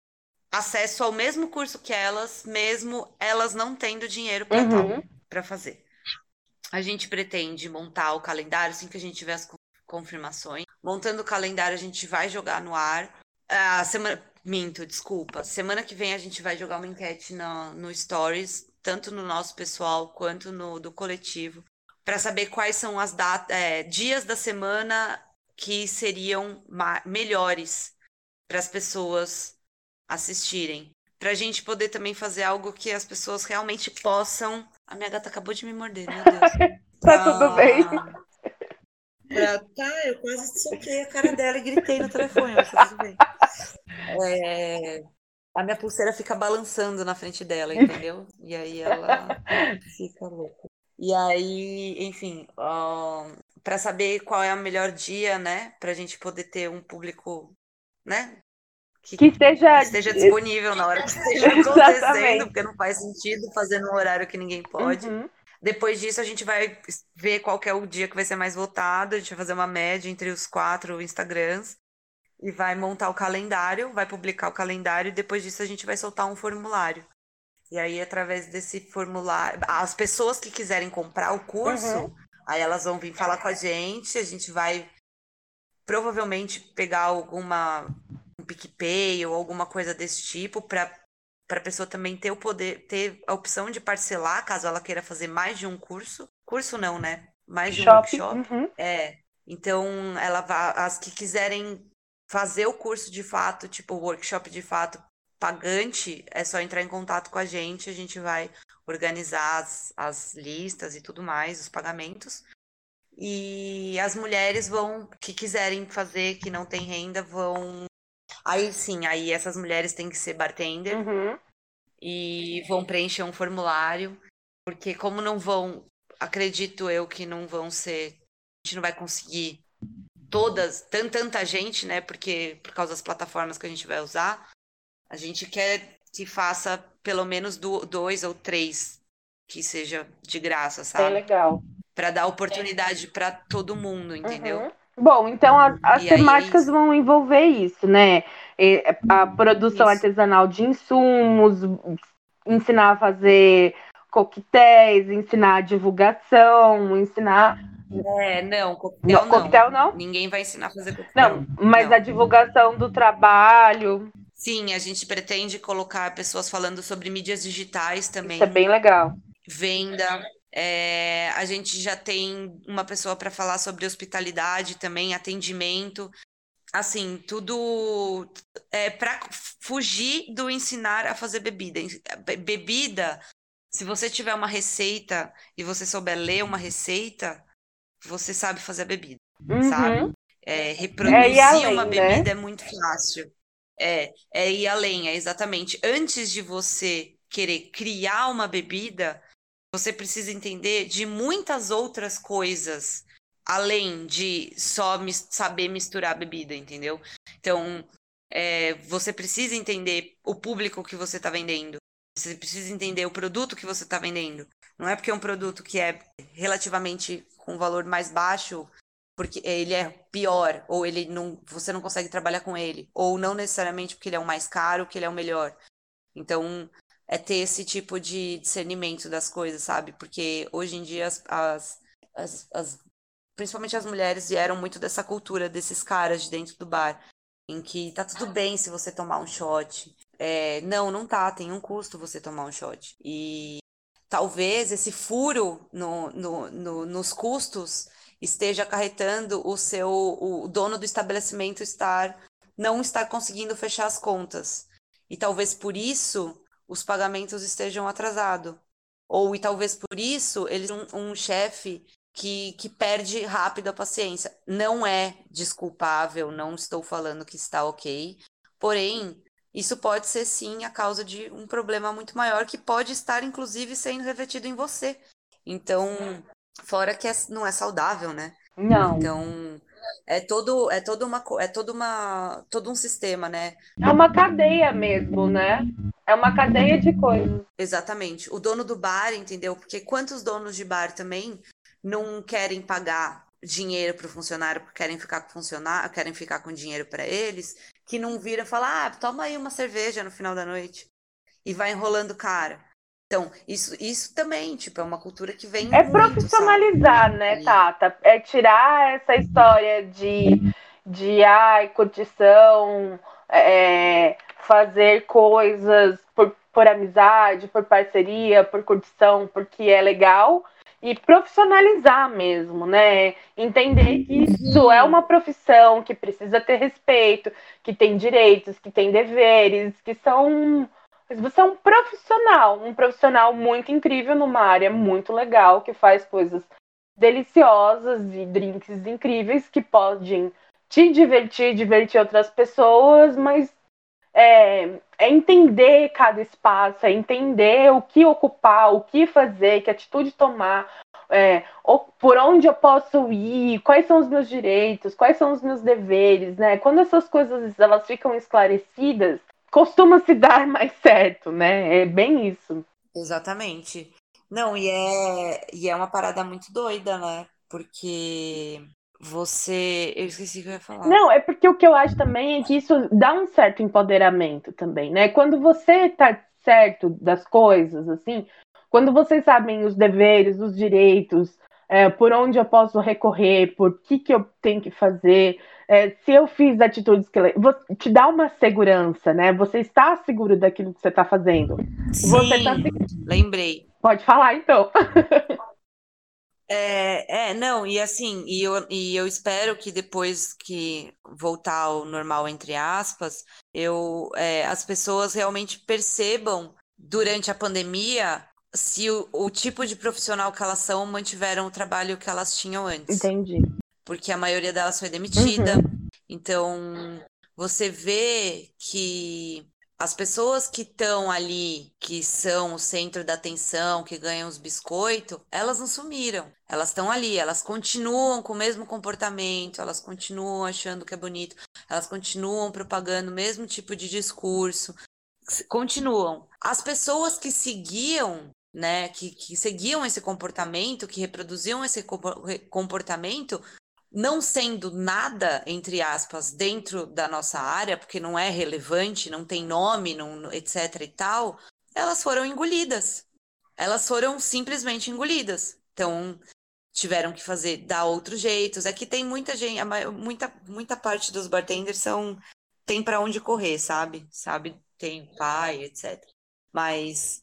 acesso ao mesmo curso que elas, mesmo elas não tendo dinheiro para uhum. para fazer. A gente pretende montar o calendário assim que a gente tiver as confirmações. Montando o calendário, a gente vai jogar no ar a semana. Minto, desculpa. Semana que vem a gente vai jogar uma enquete no, no Stories, tanto no nosso pessoal quanto no do coletivo, para saber quais são as datas, é, dias da semana que seriam melhores para as pessoas assistirem. Para a gente poder também fazer algo que as pessoas realmente possam. A minha gata acabou de me morder, meu Deus.
tá tudo bem.
Pra... Tá, eu quase soquei a cara dela e gritei no telefone, tá tudo bem. É... A minha pulseira fica balançando na frente dela, entendeu? E aí ela fica louca. E aí, enfim, uh, para saber qual é o melhor dia, né? Pra gente poder ter um público, né?
Que, que esteja...
que esteja disponível na hora que esteja acontecendo, porque não faz sentido fazer num horário que ninguém pode. Uhum. Depois disso, a gente vai ver qual é o dia que vai ser mais votado, a gente vai fazer uma média entre os quatro Instagrams e vai montar o calendário, vai publicar o calendário e depois disso a gente vai soltar um formulário. E aí, através desse formulário, as pessoas que quiserem comprar o curso, uhum. aí elas vão vir falar com a gente, a gente vai provavelmente pegar alguma um PicPay ou alguma coisa desse tipo para para a pessoa também ter o poder, ter a opção de parcelar, caso ela queira fazer mais de um curso. Curso não, né? Mais de um workshop. Uhum. É. Então, ela vai, as que quiserem fazer o curso de fato, tipo o workshop de fato pagante, é só entrar em contato com a gente, a gente vai organizar as, as listas e tudo mais, os pagamentos. E as mulheres vão, que quiserem fazer, que não tem renda, vão. Aí sim, aí essas mulheres têm que ser bartender uhum. e vão preencher um formulário, porque como não vão, acredito eu que não vão ser, a gente não vai conseguir todas, tanta gente, né? Porque por causa das plataformas que a gente vai usar, a gente quer que faça pelo menos dois ou três que seja de graça, sabe?
É legal.
Para dar oportunidade para todo mundo, entendeu? Uhum.
Bom, então a, as e temáticas aí... vão envolver isso, né? A produção isso. artesanal de insumos, ensinar a fazer coquetéis, ensinar a divulgação, ensinar
é, não, coquetel não.
Coquetel não?
Ninguém vai ensinar a fazer coquetel.
Não, mas não. a divulgação do trabalho.
Sim, a gente pretende colocar pessoas falando sobre mídias digitais também.
Isso é bem legal.
Venda. É, a gente já tem uma pessoa para falar sobre hospitalidade também, atendimento. Assim, tudo é para fugir do ensinar a fazer bebida. Bebida, se você tiver uma receita e você souber ler uma receita, você sabe fazer a bebida, uhum. sabe? É, reproduzir é além, uma né? bebida né? é muito fácil. É, é ir além, é exatamente. Antes de você querer criar uma bebida, você precisa entender de muitas outras coisas, além de só mis saber misturar a bebida, entendeu? Então, é, você precisa entender o público que você está vendendo. Você precisa entender o produto que você está vendendo. Não é porque é um produto que é relativamente com valor mais baixo, porque ele é pior, ou ele não, você não consegue trabalhar com ele, ou não necessariamente porque ele é o mais caro, que ele é o melhor. Então, é ter esse tipo de discernimento das coisas, sabe? Porque hoje em dia as, as, as, as principalmente as mulheres vieram muito dessa cultura desses caras de dentro do bar, em que tá tudo bem se você tomar um shot. É, não, não tá, tem um custo você tomar um shot. E talvez esse furo no, no, no, nos custos esteja acarretando o seu o dono do estabelecimento estar não estar conseguindo fechar as contas e talvez por isso os pagamentos estejam atrasados ou e talvez por isso ele um, um chefe que, que perde rápido a paciência não é desculpável não estou falando que está ok porém isso pode ser sim a causa de um problema muito maior que pode estar, inclusive, sendo refletido em você. Então, fora que é, não é saudável, né?
Não.
Então, é todo, é todo uma, é todo uma, todo um sistema, né?
É uma cadeia mesmo, né? É uma cadeia de coisas.
Exatamente. O dono do bar, entendeu? Porque quantos donos de bar também não querem pagar dinheiro para o funcionário porque querem ficar com funcionário, querem ficar com dinheiro para eles, que não viram e falam, ah, toma aí uma cerveja no final da noite e vai enrolando o cara. Então, isso, isso também, tipo, é uma cultura que vem.
É
muito,
profissionalizar,
sabe?
né, Tata? É tirar essa história de, de ai, curtição, é, fazer coisas por, por amizade, por parceria, por curtição, porque é legal e profissionalizar mesmo, né? Entender que isso é uma profissão que precisa ter respeito, que tem direitos, que tem deveres, que são você é um profissional, um profissional muito incrível numa área muito legal, que faz coisas deliciosas e drinks incríveis que podem te divertir, divertir outras pessoas, mas é, é, entender cada espaço, é entender o que ocupar, o que fazer, que atitude tomar, é, por onde eu posso ir, quais são os meus direitos, quais são os meus deveres, né? Quando essas coisas elas ficam esclarecidas, costuma se dar mais certo, né? É bem isso.
Exatamente. Não, e é, e é uma parada muito doida, né? Porque você. Eu esqueci o que eu ia falar.
Não, é porque o que eu acho também é que isso dá um certo empoderamento também, né? Quando você tá certo das coisas, assim, quando vocês sabem os deveres, os direitos, é, por onde eu posso recorrer, por que, que eu tenho que fazer, é, se eu fiz atitudes que te dá uma segurança, né? Você está seguro daquilo que você está fazendo.
Sim, você tá... lembrei.
Pode falar então.
É, é, não, e assim, e eu, e eu espero que depois que voltar ao normal, entre aspas, eu, é, as pessoas realmente percebam durante a pandemia se o, o tipo de profissional que elas são mantiveram o trabalho que elas tinham antes.
Entendi.
Porque a maioria delas foi demitida. Uhum. Então, você vê que as pessoas que estão ali, que são o centro da atenção, que ganham os biscoitos, elas não sumiram. Elas estão ali, elas continuam com o mesmo comportamento, elas continuam achando que é bonito, elas continuam propagando o mesmo tipo de discurso, continuam. As pessoas que seguiam, né, que, que seguiam esse comportamento, que reproduziam esse comportamento, não sendo nada, entre aspas, dentro da nossa área, porque não é relevante, não tem nome, não, etc e tal, elas foram engolidas. Elas foram simplesmente engolidas. Então, tiveram que fazer, dar outros jeitos. É que tem muita gente, muita, muita parte dos bartenders são tem para onde correr, sabe? Sabe, tem pai, etc. Mas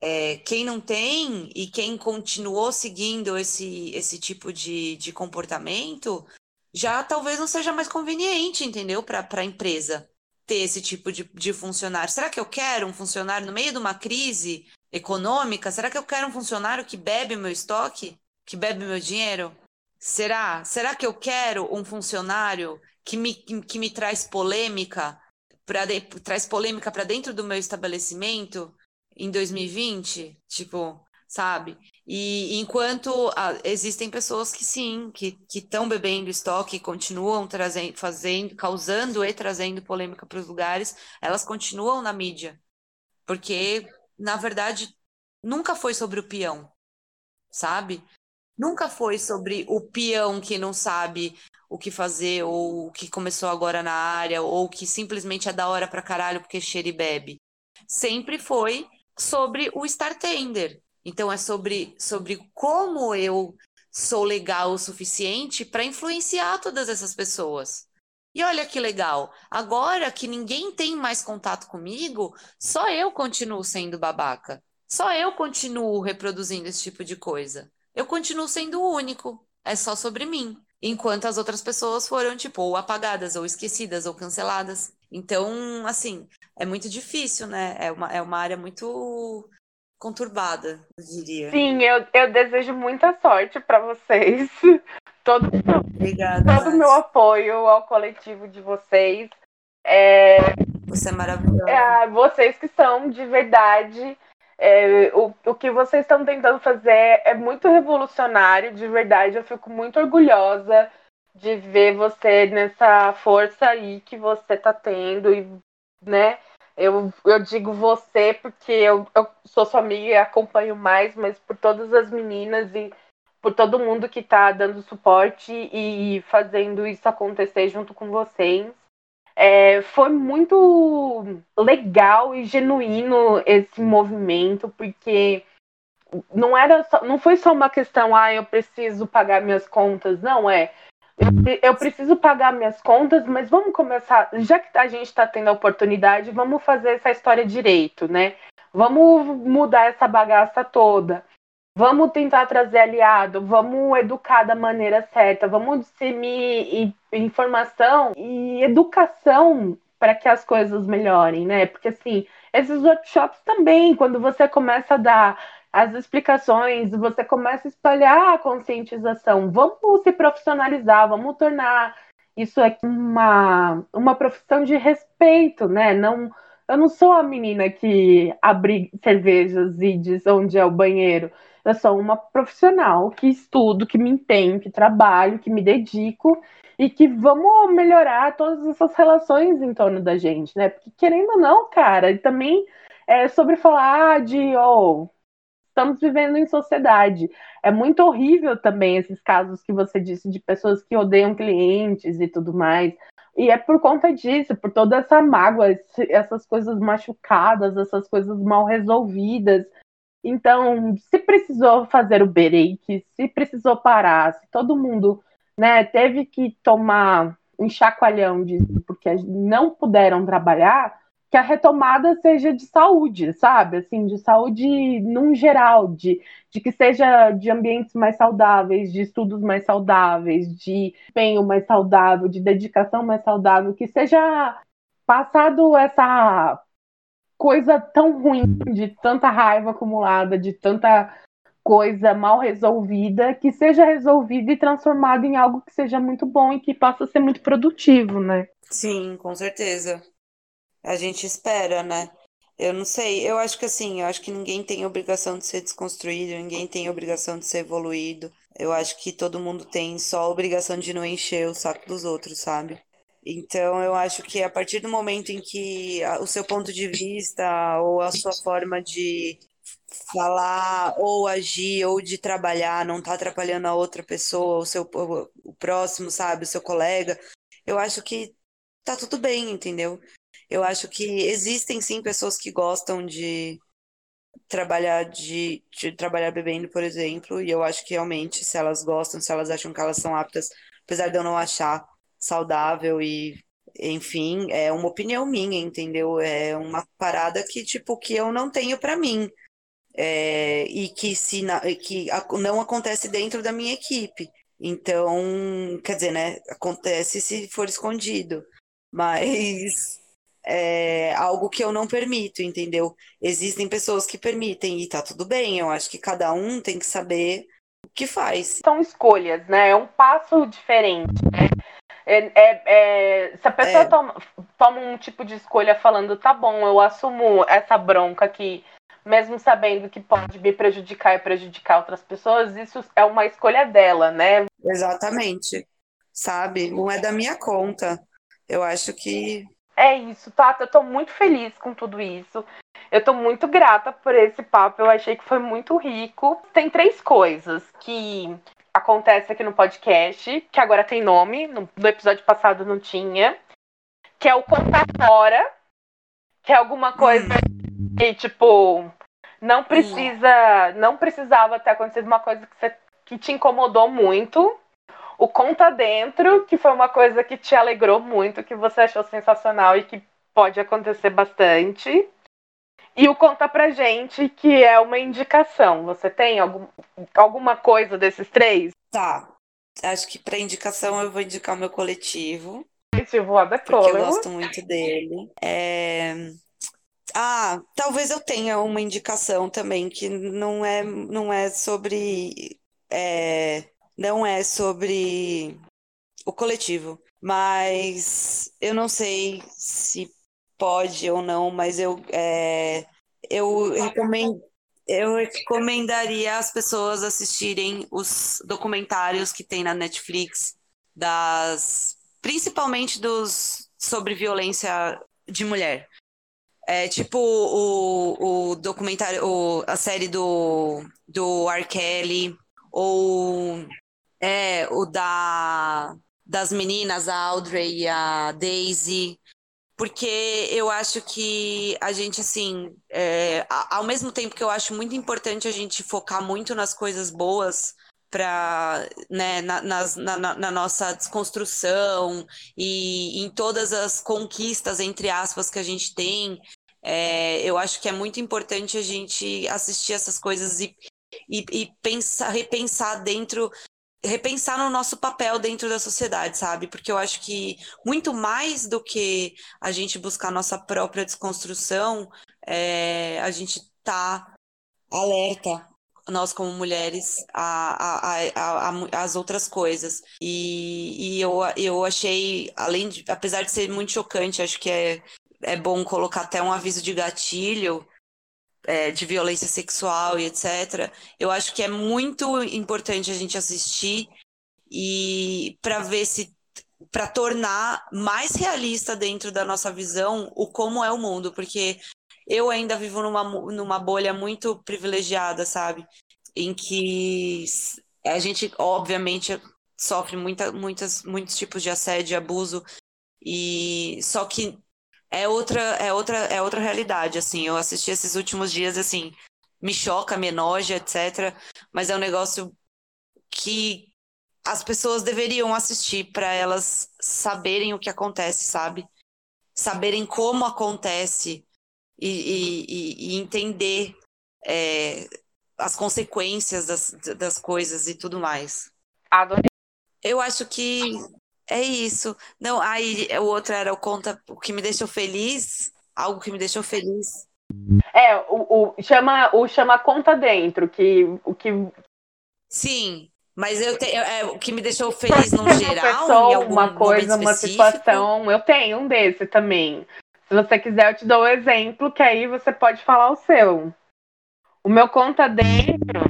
é, quem não tem e quem continuou seguindo esse, esse tipo de, de comportamento, já talvez não seja mais conveniente, entendeu? Para a empresa ter esse tipo de, de funcionário. Será que eu quero um funcionário no meio de uma crise econômica? Será que eu quero um funcionário que bebe meu estoque? Que bebe meu dinheiro? Será? Será que eu quero um funcionário que me, que me traz polêmica? Pra de, traz polêmica para dentro do meu estabelecimento? Em 2020, tipo, sabe? E enquanto ah, existem pessoas que sim, que estão bebendo estoque, continuam trazendo, fazendo, causando e trazendo polêmica para os lugares, elas continuam na mídia. Porque, na verdade, nunca foi sobre o peão, sabe? Nunca foi sobre o peão que não sabe o que fazer, ou que começou agora na área, ou que simplesmente é da hora pra caralho porque cheira e bebe. Sempre foi sobre o Star Tender. Então é sobre, sobre como eu sou legal o suficiente para influenciar todas essas pessoas. E olha que legal, agora que ninguém tem mais contato comigo, só eu continuo sendo babaca. Só eu continuo reproduzindo esse tipo de coisa. Eu continuo sendo o único. É só sobre mim. Enquanto as outras pessoas foram, tipo, ou apagadas, ou esquecidas, ou canceladas. Então, assim, é muito difícil, né? É uma, é uma área muito conturbada, eu diria.
Sim, eu, eu desejo muita sorte para vocês. Todo,
Obrigada,
todo o meu apoio ao coletivo de vocês. É,
Você é maravilhosa.
É, vocês que são de verdade. É, o, o que vocês estão tentando fazer é muito revolucionário, de verdade. Eu fico muito orgulhosa de ver você nessa força aí que você tá tendo e, né? Eu, eu digo você porque eu, eu sou sua amiga e acompanho mais, mas por todas as meninas e por todo mundo que tá dando suporte e fazendo isso acontecer junto com vocês. É, foi muito legal e genuíno esse movimento, porque não era só, não foi só uma questão, ah, eu preciso pagar minhas contas, não é eu preciso pagar minhas contas, mas vamos começar, já que a gente está tendo a oportunidade, vamos fazer essa história direito, né? Vamos mudar essa bagaça toda. vamos tentar trazer aliado, vamos educar da maneira certa, vamos disseminar informação e educação para que as coisas melhorem, né? Porque assim, esses workshops também, quando você começa a dar as explicações, você começa a espalhar a conscientização. Vamos se profissionalizar, vamos tornar isso aqui uma, uma profissão de respeito, né? Não, eu não sou a menina que abre cervejas e diz onde é o banheiro. Eu sou uma profissional que estudo, que me empenho, que trabalho, que me dedico e que vamos melhorar todas essas relações em torno da gente, né? Porque querendo ou não, cara, também é sobre falar de, oh, estamos vivendo em sociedade. É muito horrível também esses casos que você disse de pessoas que odeiam clientes e tudo mais. E é por conta disso, por toda essa mágoa, essas coisas machucadas, essas coisas mal resolvidas. Então, se precisou fazer o break, se precisou parar, se todo mundo né, teve que tomar um chacoalhão disso porque não puderam trabalhar, que a retomada seja de saúde, sabe? Assim, de saúde num geral, de, de que seja de ambientes mais saudáveis, de estudos mais saudáveis, de empenho mais saudável, de dedicação mais saudável, que seja passado essa coisa tão ruim, de tanta raiva acumulada, de tanta coisa mal resolvida, que seja resolvida e transformada em algo que seja muito bom e que possa ser muito produtivo, né?
Sim, com certeza. A gente espera, né? Eu não sei, eu acho que assim, eu acho que ninguém tem obrigação de ser desconstruído, ninguém tem obrigação de ser evoluído. Eu acho que todo mundo tem só a obrigação de não encher o saco dos outros, sabe? Então, eu acho que a partir do momento em que o seu ponto de vista ou a sua forma de falar ou agir ou de trabalhar não tá atrapalhando a outra pessoa, o seu o próximo, sabe, o seu colega, eu acho que tá tudo bem, entendeu? Eu acho que existem sim pessoas que gostam de trabalhar de, de trabalhar bebendo, por exemplo, e eu acho que realmente, se elas gostam, se elas acham que elas são aptas, apesar de eu não achar saudável e enfim, é uma opinião minha, entendeu? É uma parada que tipo que eu não tenho para mim. É, e que se que não acontece dentro da minha equipe. Então, quer dizer, né? Acontece se for escondido. Mas é algo que eu não permito, entendeu? Existem pessoas que permitem e tá tudo bem. Eu acho que cada um tem que saber o que faz.
São escolhas, né? É um passo diferente, né? É, é, é, se a pessoa é. toma, toma, um tipo de escolha falando, tá bom, eu assumo essa bronca aqui, mesmo sabendo que pode me prejudicar e prejudicar outras pessoas, isso é uma escolha dela, né?
Exatamente. Sabe? Não é da minha conta. Eu acho que
é isso, Tata. Eu tô muito feliz com tudo isso. Eu tô muito grata por esse papo. Eu achei que foi muito rico. Tem três coisas que acontecem aqui no podcast, que agora tem nome, no, no episódio passado não tinha. Que é o contar fora, que é alguma coisa que, tipo, não precisa. Não precisava ter acontecido uma coisa que, você, que te incomodou muito o Conta Dentro, que foi uma coisa que te alegrou muito, que você achou sensacional e que pode acontecer bastante. E o Conta Pra Gente, que é uma indicação. Você tem algum, alguma coisa desses três?
Tá. Acho que para indicação eu vou indicar o meu coletivo.
Coletivo
Porque eu gosto muito dele. É... Ah, talvez eu tenha uma indicação também que não é, não é sobre é, não é sobre o coletivo, mas eu não sei se pode ou não, mas eu, é, eu recomendo. Eu recomendaria as pessoas assistirem os documentários que tem na Netflix, das principalmente dos sobre violência de mulher. É tipo o, o documentário, o, a série do, do R. Kelly, ou é, o da das meninas, a Audrey e a Daisy, porque eu acho que a gente, assim, é, ao mesmo tempo que eu acho muito importante a gente focar muito nas coisas boas para né, na, nas, na, na, nossa desconstrução e em todas as conquistas, entre aspas, que a gente tem, é, eu acho que é muito importante a gente assistir essas coisas e, e, e pensar, repensar dentro repensar no nosso papel dentro da sociedade, sabe? Porque eu acho que muito mais do que a gente buscar nossa própria desconstrução, é, a gente tá alerta, nós como mulheres, as outras coisas. E, e eu, eu achei, além de, apesar de ser muito chocante, acho que é, é bom colocar até um aviso de gatilho, é, de violência sexual e etc. Eu acho que é muito importante a gente assistir e para ver se para tornar mais realista dentro da nossa visão o como é o mundo, porque eu ainda vivo numa, numa bolha muito privilegiada, sabe? Em que a gente, obviamente, sofre muita, muitas, muitos tipos de assédio e abuso, e só que é outra, é outra, é outra realidade, assim. Eu assisti esses últimos dias, assim, me choca, me enoja, etc. Mas é um negócio que as pessoas deveriam assistir para elas saberem o que acontece, sabe? Saberem como acontece e, e, e entender é, as consequências das, das coisas e tudo mais.
Adorei.
Eu acho que é isso. Não, aí o outro era o conta o que me deixou feliz, algo que me deixou feliz.
É, o, o chama o chama conta dentro, que o que
Sim, mas eu tenho é, o que me deixou feliz no geral,
pessoa,
em algum
uma coisa, uma situação. Eu tenho um desse também. Se você quiser, eu te dou o um exemplo, que aí você pode falar o seu. O meu conta dentro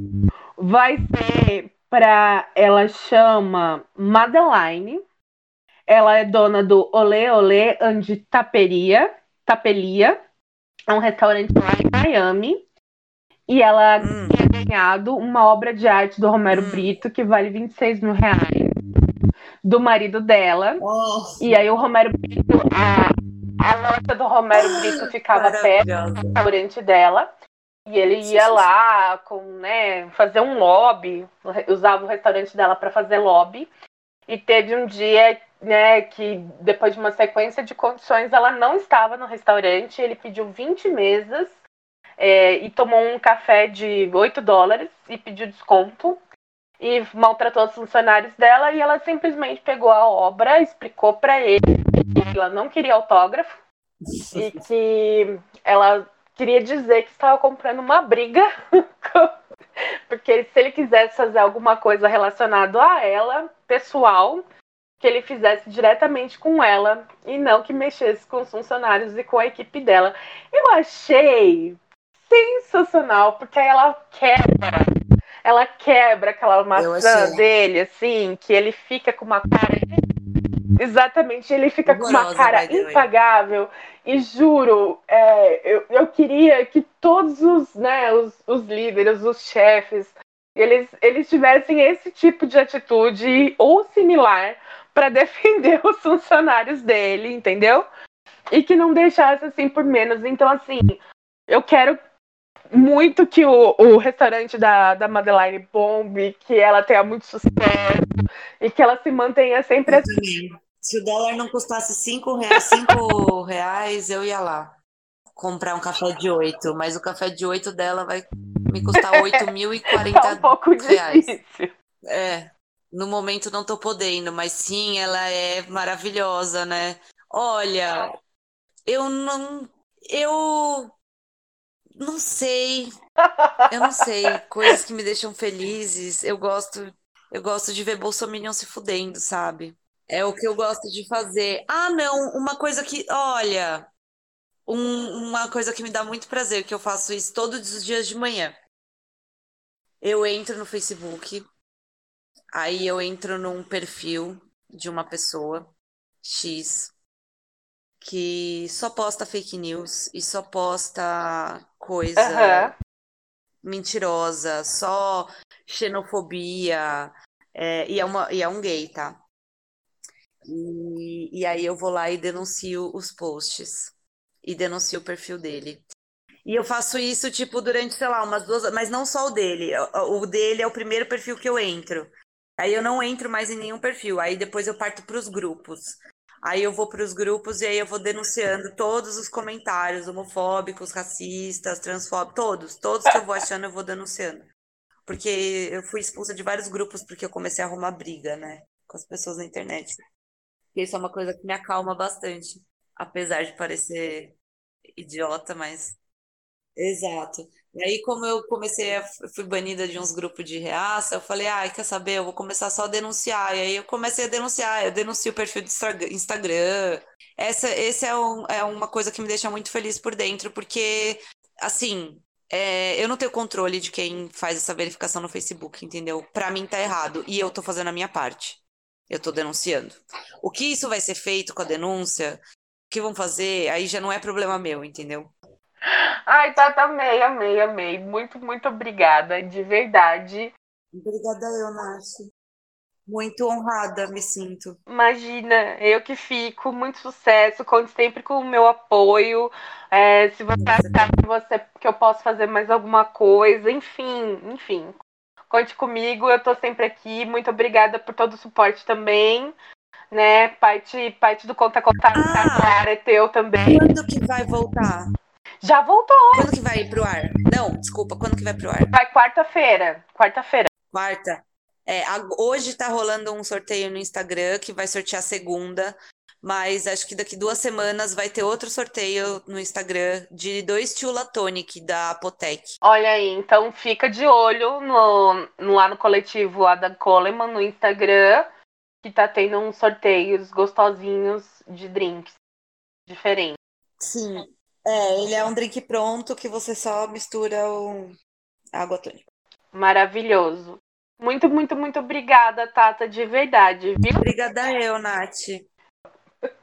vai ser para ela chama Madeline ela é dona do Olê Olê Andi Taperia, Tapelia, é um restaurante lá em Miami. E ela hum. tinha ganhado uma obra de arte do Romero hum. Brito que vale 26 mil reais. Do marido dela. Oh. E aí o Romero Brito, a, a loja do Romero Brito ficava perto do restaurante dela. E ele ia lá com, né, fazer um lobby, usava o restaurante dela para fazer lobby. E teve um dia né, que depois de uma sequência de condições, ela não estava no restaurante, ele pediu 20 mesas é, e tomou um café de 8 dólares e pediu desconto e maltratou os funcionários dela e ela simplesmente pegou a obra, explicou para ele que ela não queria autógrafo e que ela queria dizer que estava comprando uma briga porque se ele quisesse fazer alguma coisa relacionada a ela, pessoal, que ele fizesse diretamente com ela e não que mexesse com os funcionários e com a equipe dela. Eu achei sensacional, porque ela quebra. Ela quebra aquela maçã dele, assim, que ele fica com uma cara. Exatamente, ele fica com uma cara impagável. E juro, é, eu, eu queria que todos os, né, os, os líderes, os chefes, eles, eles tivessem esse tipo de atitude ou similar para defender os funcionários dele, entendeu? E que não deixasse assim por menos. Então, assim, eu quero muito que o, o restaurante da, da Madeline bombe, que ela tenha muito sucesso e que ela se mantenha sempre assim.
Se o dólar não custasse 5 reais, cinco reais, eu ia lá comprar um café de 8, mas o café de 8 dela vai me custar 8.040
tá um pouco
reais.
Difícil.
É. No momento não tô podendo, mas sim, ela é maravilhosa, né? Olha, eu não. Eu. Não sei. Eu não sei. Coisas que me deixam felizes. Eu gosto. Eu gosto de ver Bolsonaro se fudendo, sabe? É o que eu gosto de fazer. Ah, não, uma coisa que. Olha. Um, uma coisa que me dá muito prazer, que eu faço isso todos os dias de manhã. Eu entro no Facebook, Aí eu entro num perfil de uma pessoa X que só posta fake news e só posta coisa uhum. mentirosa, só xenofobia, é, e, é uma, e é um gay, tá? E, e aí eu vou lá e denuncio os posts e denuncio o perfil dele. E eu faço isso, tipo, durante, sei lá, umas duas. Mas não só o dele. O dele é o primeiro perfil que eu entro. Aí eu não entro mais em nenhum perfil. Aí depois eu parto para os grupos. Aí eu vou para os grupos e aí eu vou denunciando todos os comentários homofóbicos, racistas, transfóbicos, todos, todos que eu vou achando eu vou denunciando. Porque eu fui expulsa de vários grupos porque eu comecei a arrumar briga, né? Com as pessoas na internet. E isso é uma coisa que me acalma bastante. Apesar de parecer idiota, mas. Exato. E aí, como eu comecei a fui banida de uns grupos de reaça, eu falei, ah, quer saber? Eu vou começar só a denunciar. E aí eu comecei a denunciar, eu denuncio o perfil do Instagram. Essa, esse é, um, é uma coisa que me deixa muito feliz por dentro, porque, assim, é, eu não tenho controle de quem faz essa verificação no Facebook, entendeu? Pra mim tá errado. E eu tô fazendo a minha parte. Eu tô denunciando. O que isso vai ser feito com a denúncia? O que vão fazer? Aí já não é problema meu, entendeu?
Ai, Tata, amei, amei, amei. Muito, muito obrigada, de verdade.
Obrigada eu, Nath. Muito honrada, me sinto.
Imagina, eu que fico, muito sucesso, conte sempre com o meu apoio. É, se você achar que, você, que eu posso fazer mais alguma coisa, enfim, enfim. Conte comigo, eu tô sempre aqui. Muito obrigada por todo o suporte também. Né? Parte, parte do Conta Contar ah, é teu também.
Quando que vai voltar?
Já voltou.
Quando que vai pro ar? Não, desculpa, quando que vai pro ar?
Vai quarta-feira. Quarta-feira.
Quarta. É, hoje tá rolando um sorteio no Instagram que vai sortear segunda, mas acho que daqui duas semanas vai ter outro sorteio no Instagram de dois Tula Tonic da Apotec.
Olha aí, então fica de olho no, no lá no coletivo Adam Coleman no Instagram, que tá tendo uns sorteios gostosinhos de drinks diferentes.
Sim, é, ele é um drink pronto que você só mistura o água tônica.
Maravilhoso. Muito, muito, muito obrigada, Tata, de verdade, viu?
Obrigada eu, Nath.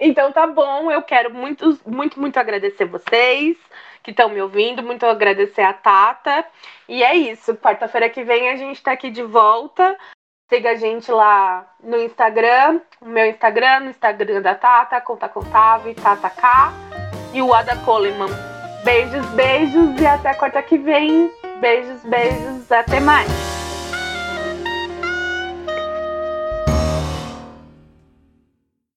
Então tá bom, eu quero muito, muito, muito agradecer vocês que estão me ouvindo, muito agradecer a Tata. E é isso, quarta-feira que vem a gente tá aqui de volta. Siga a gente lá no Instagram, o meu Instagram, no Instagram da Tata, Conta Contável, Tata K e o Ada Coleman. Beijos, beijos e até quarta que vem. Beijos, beijos, até mais.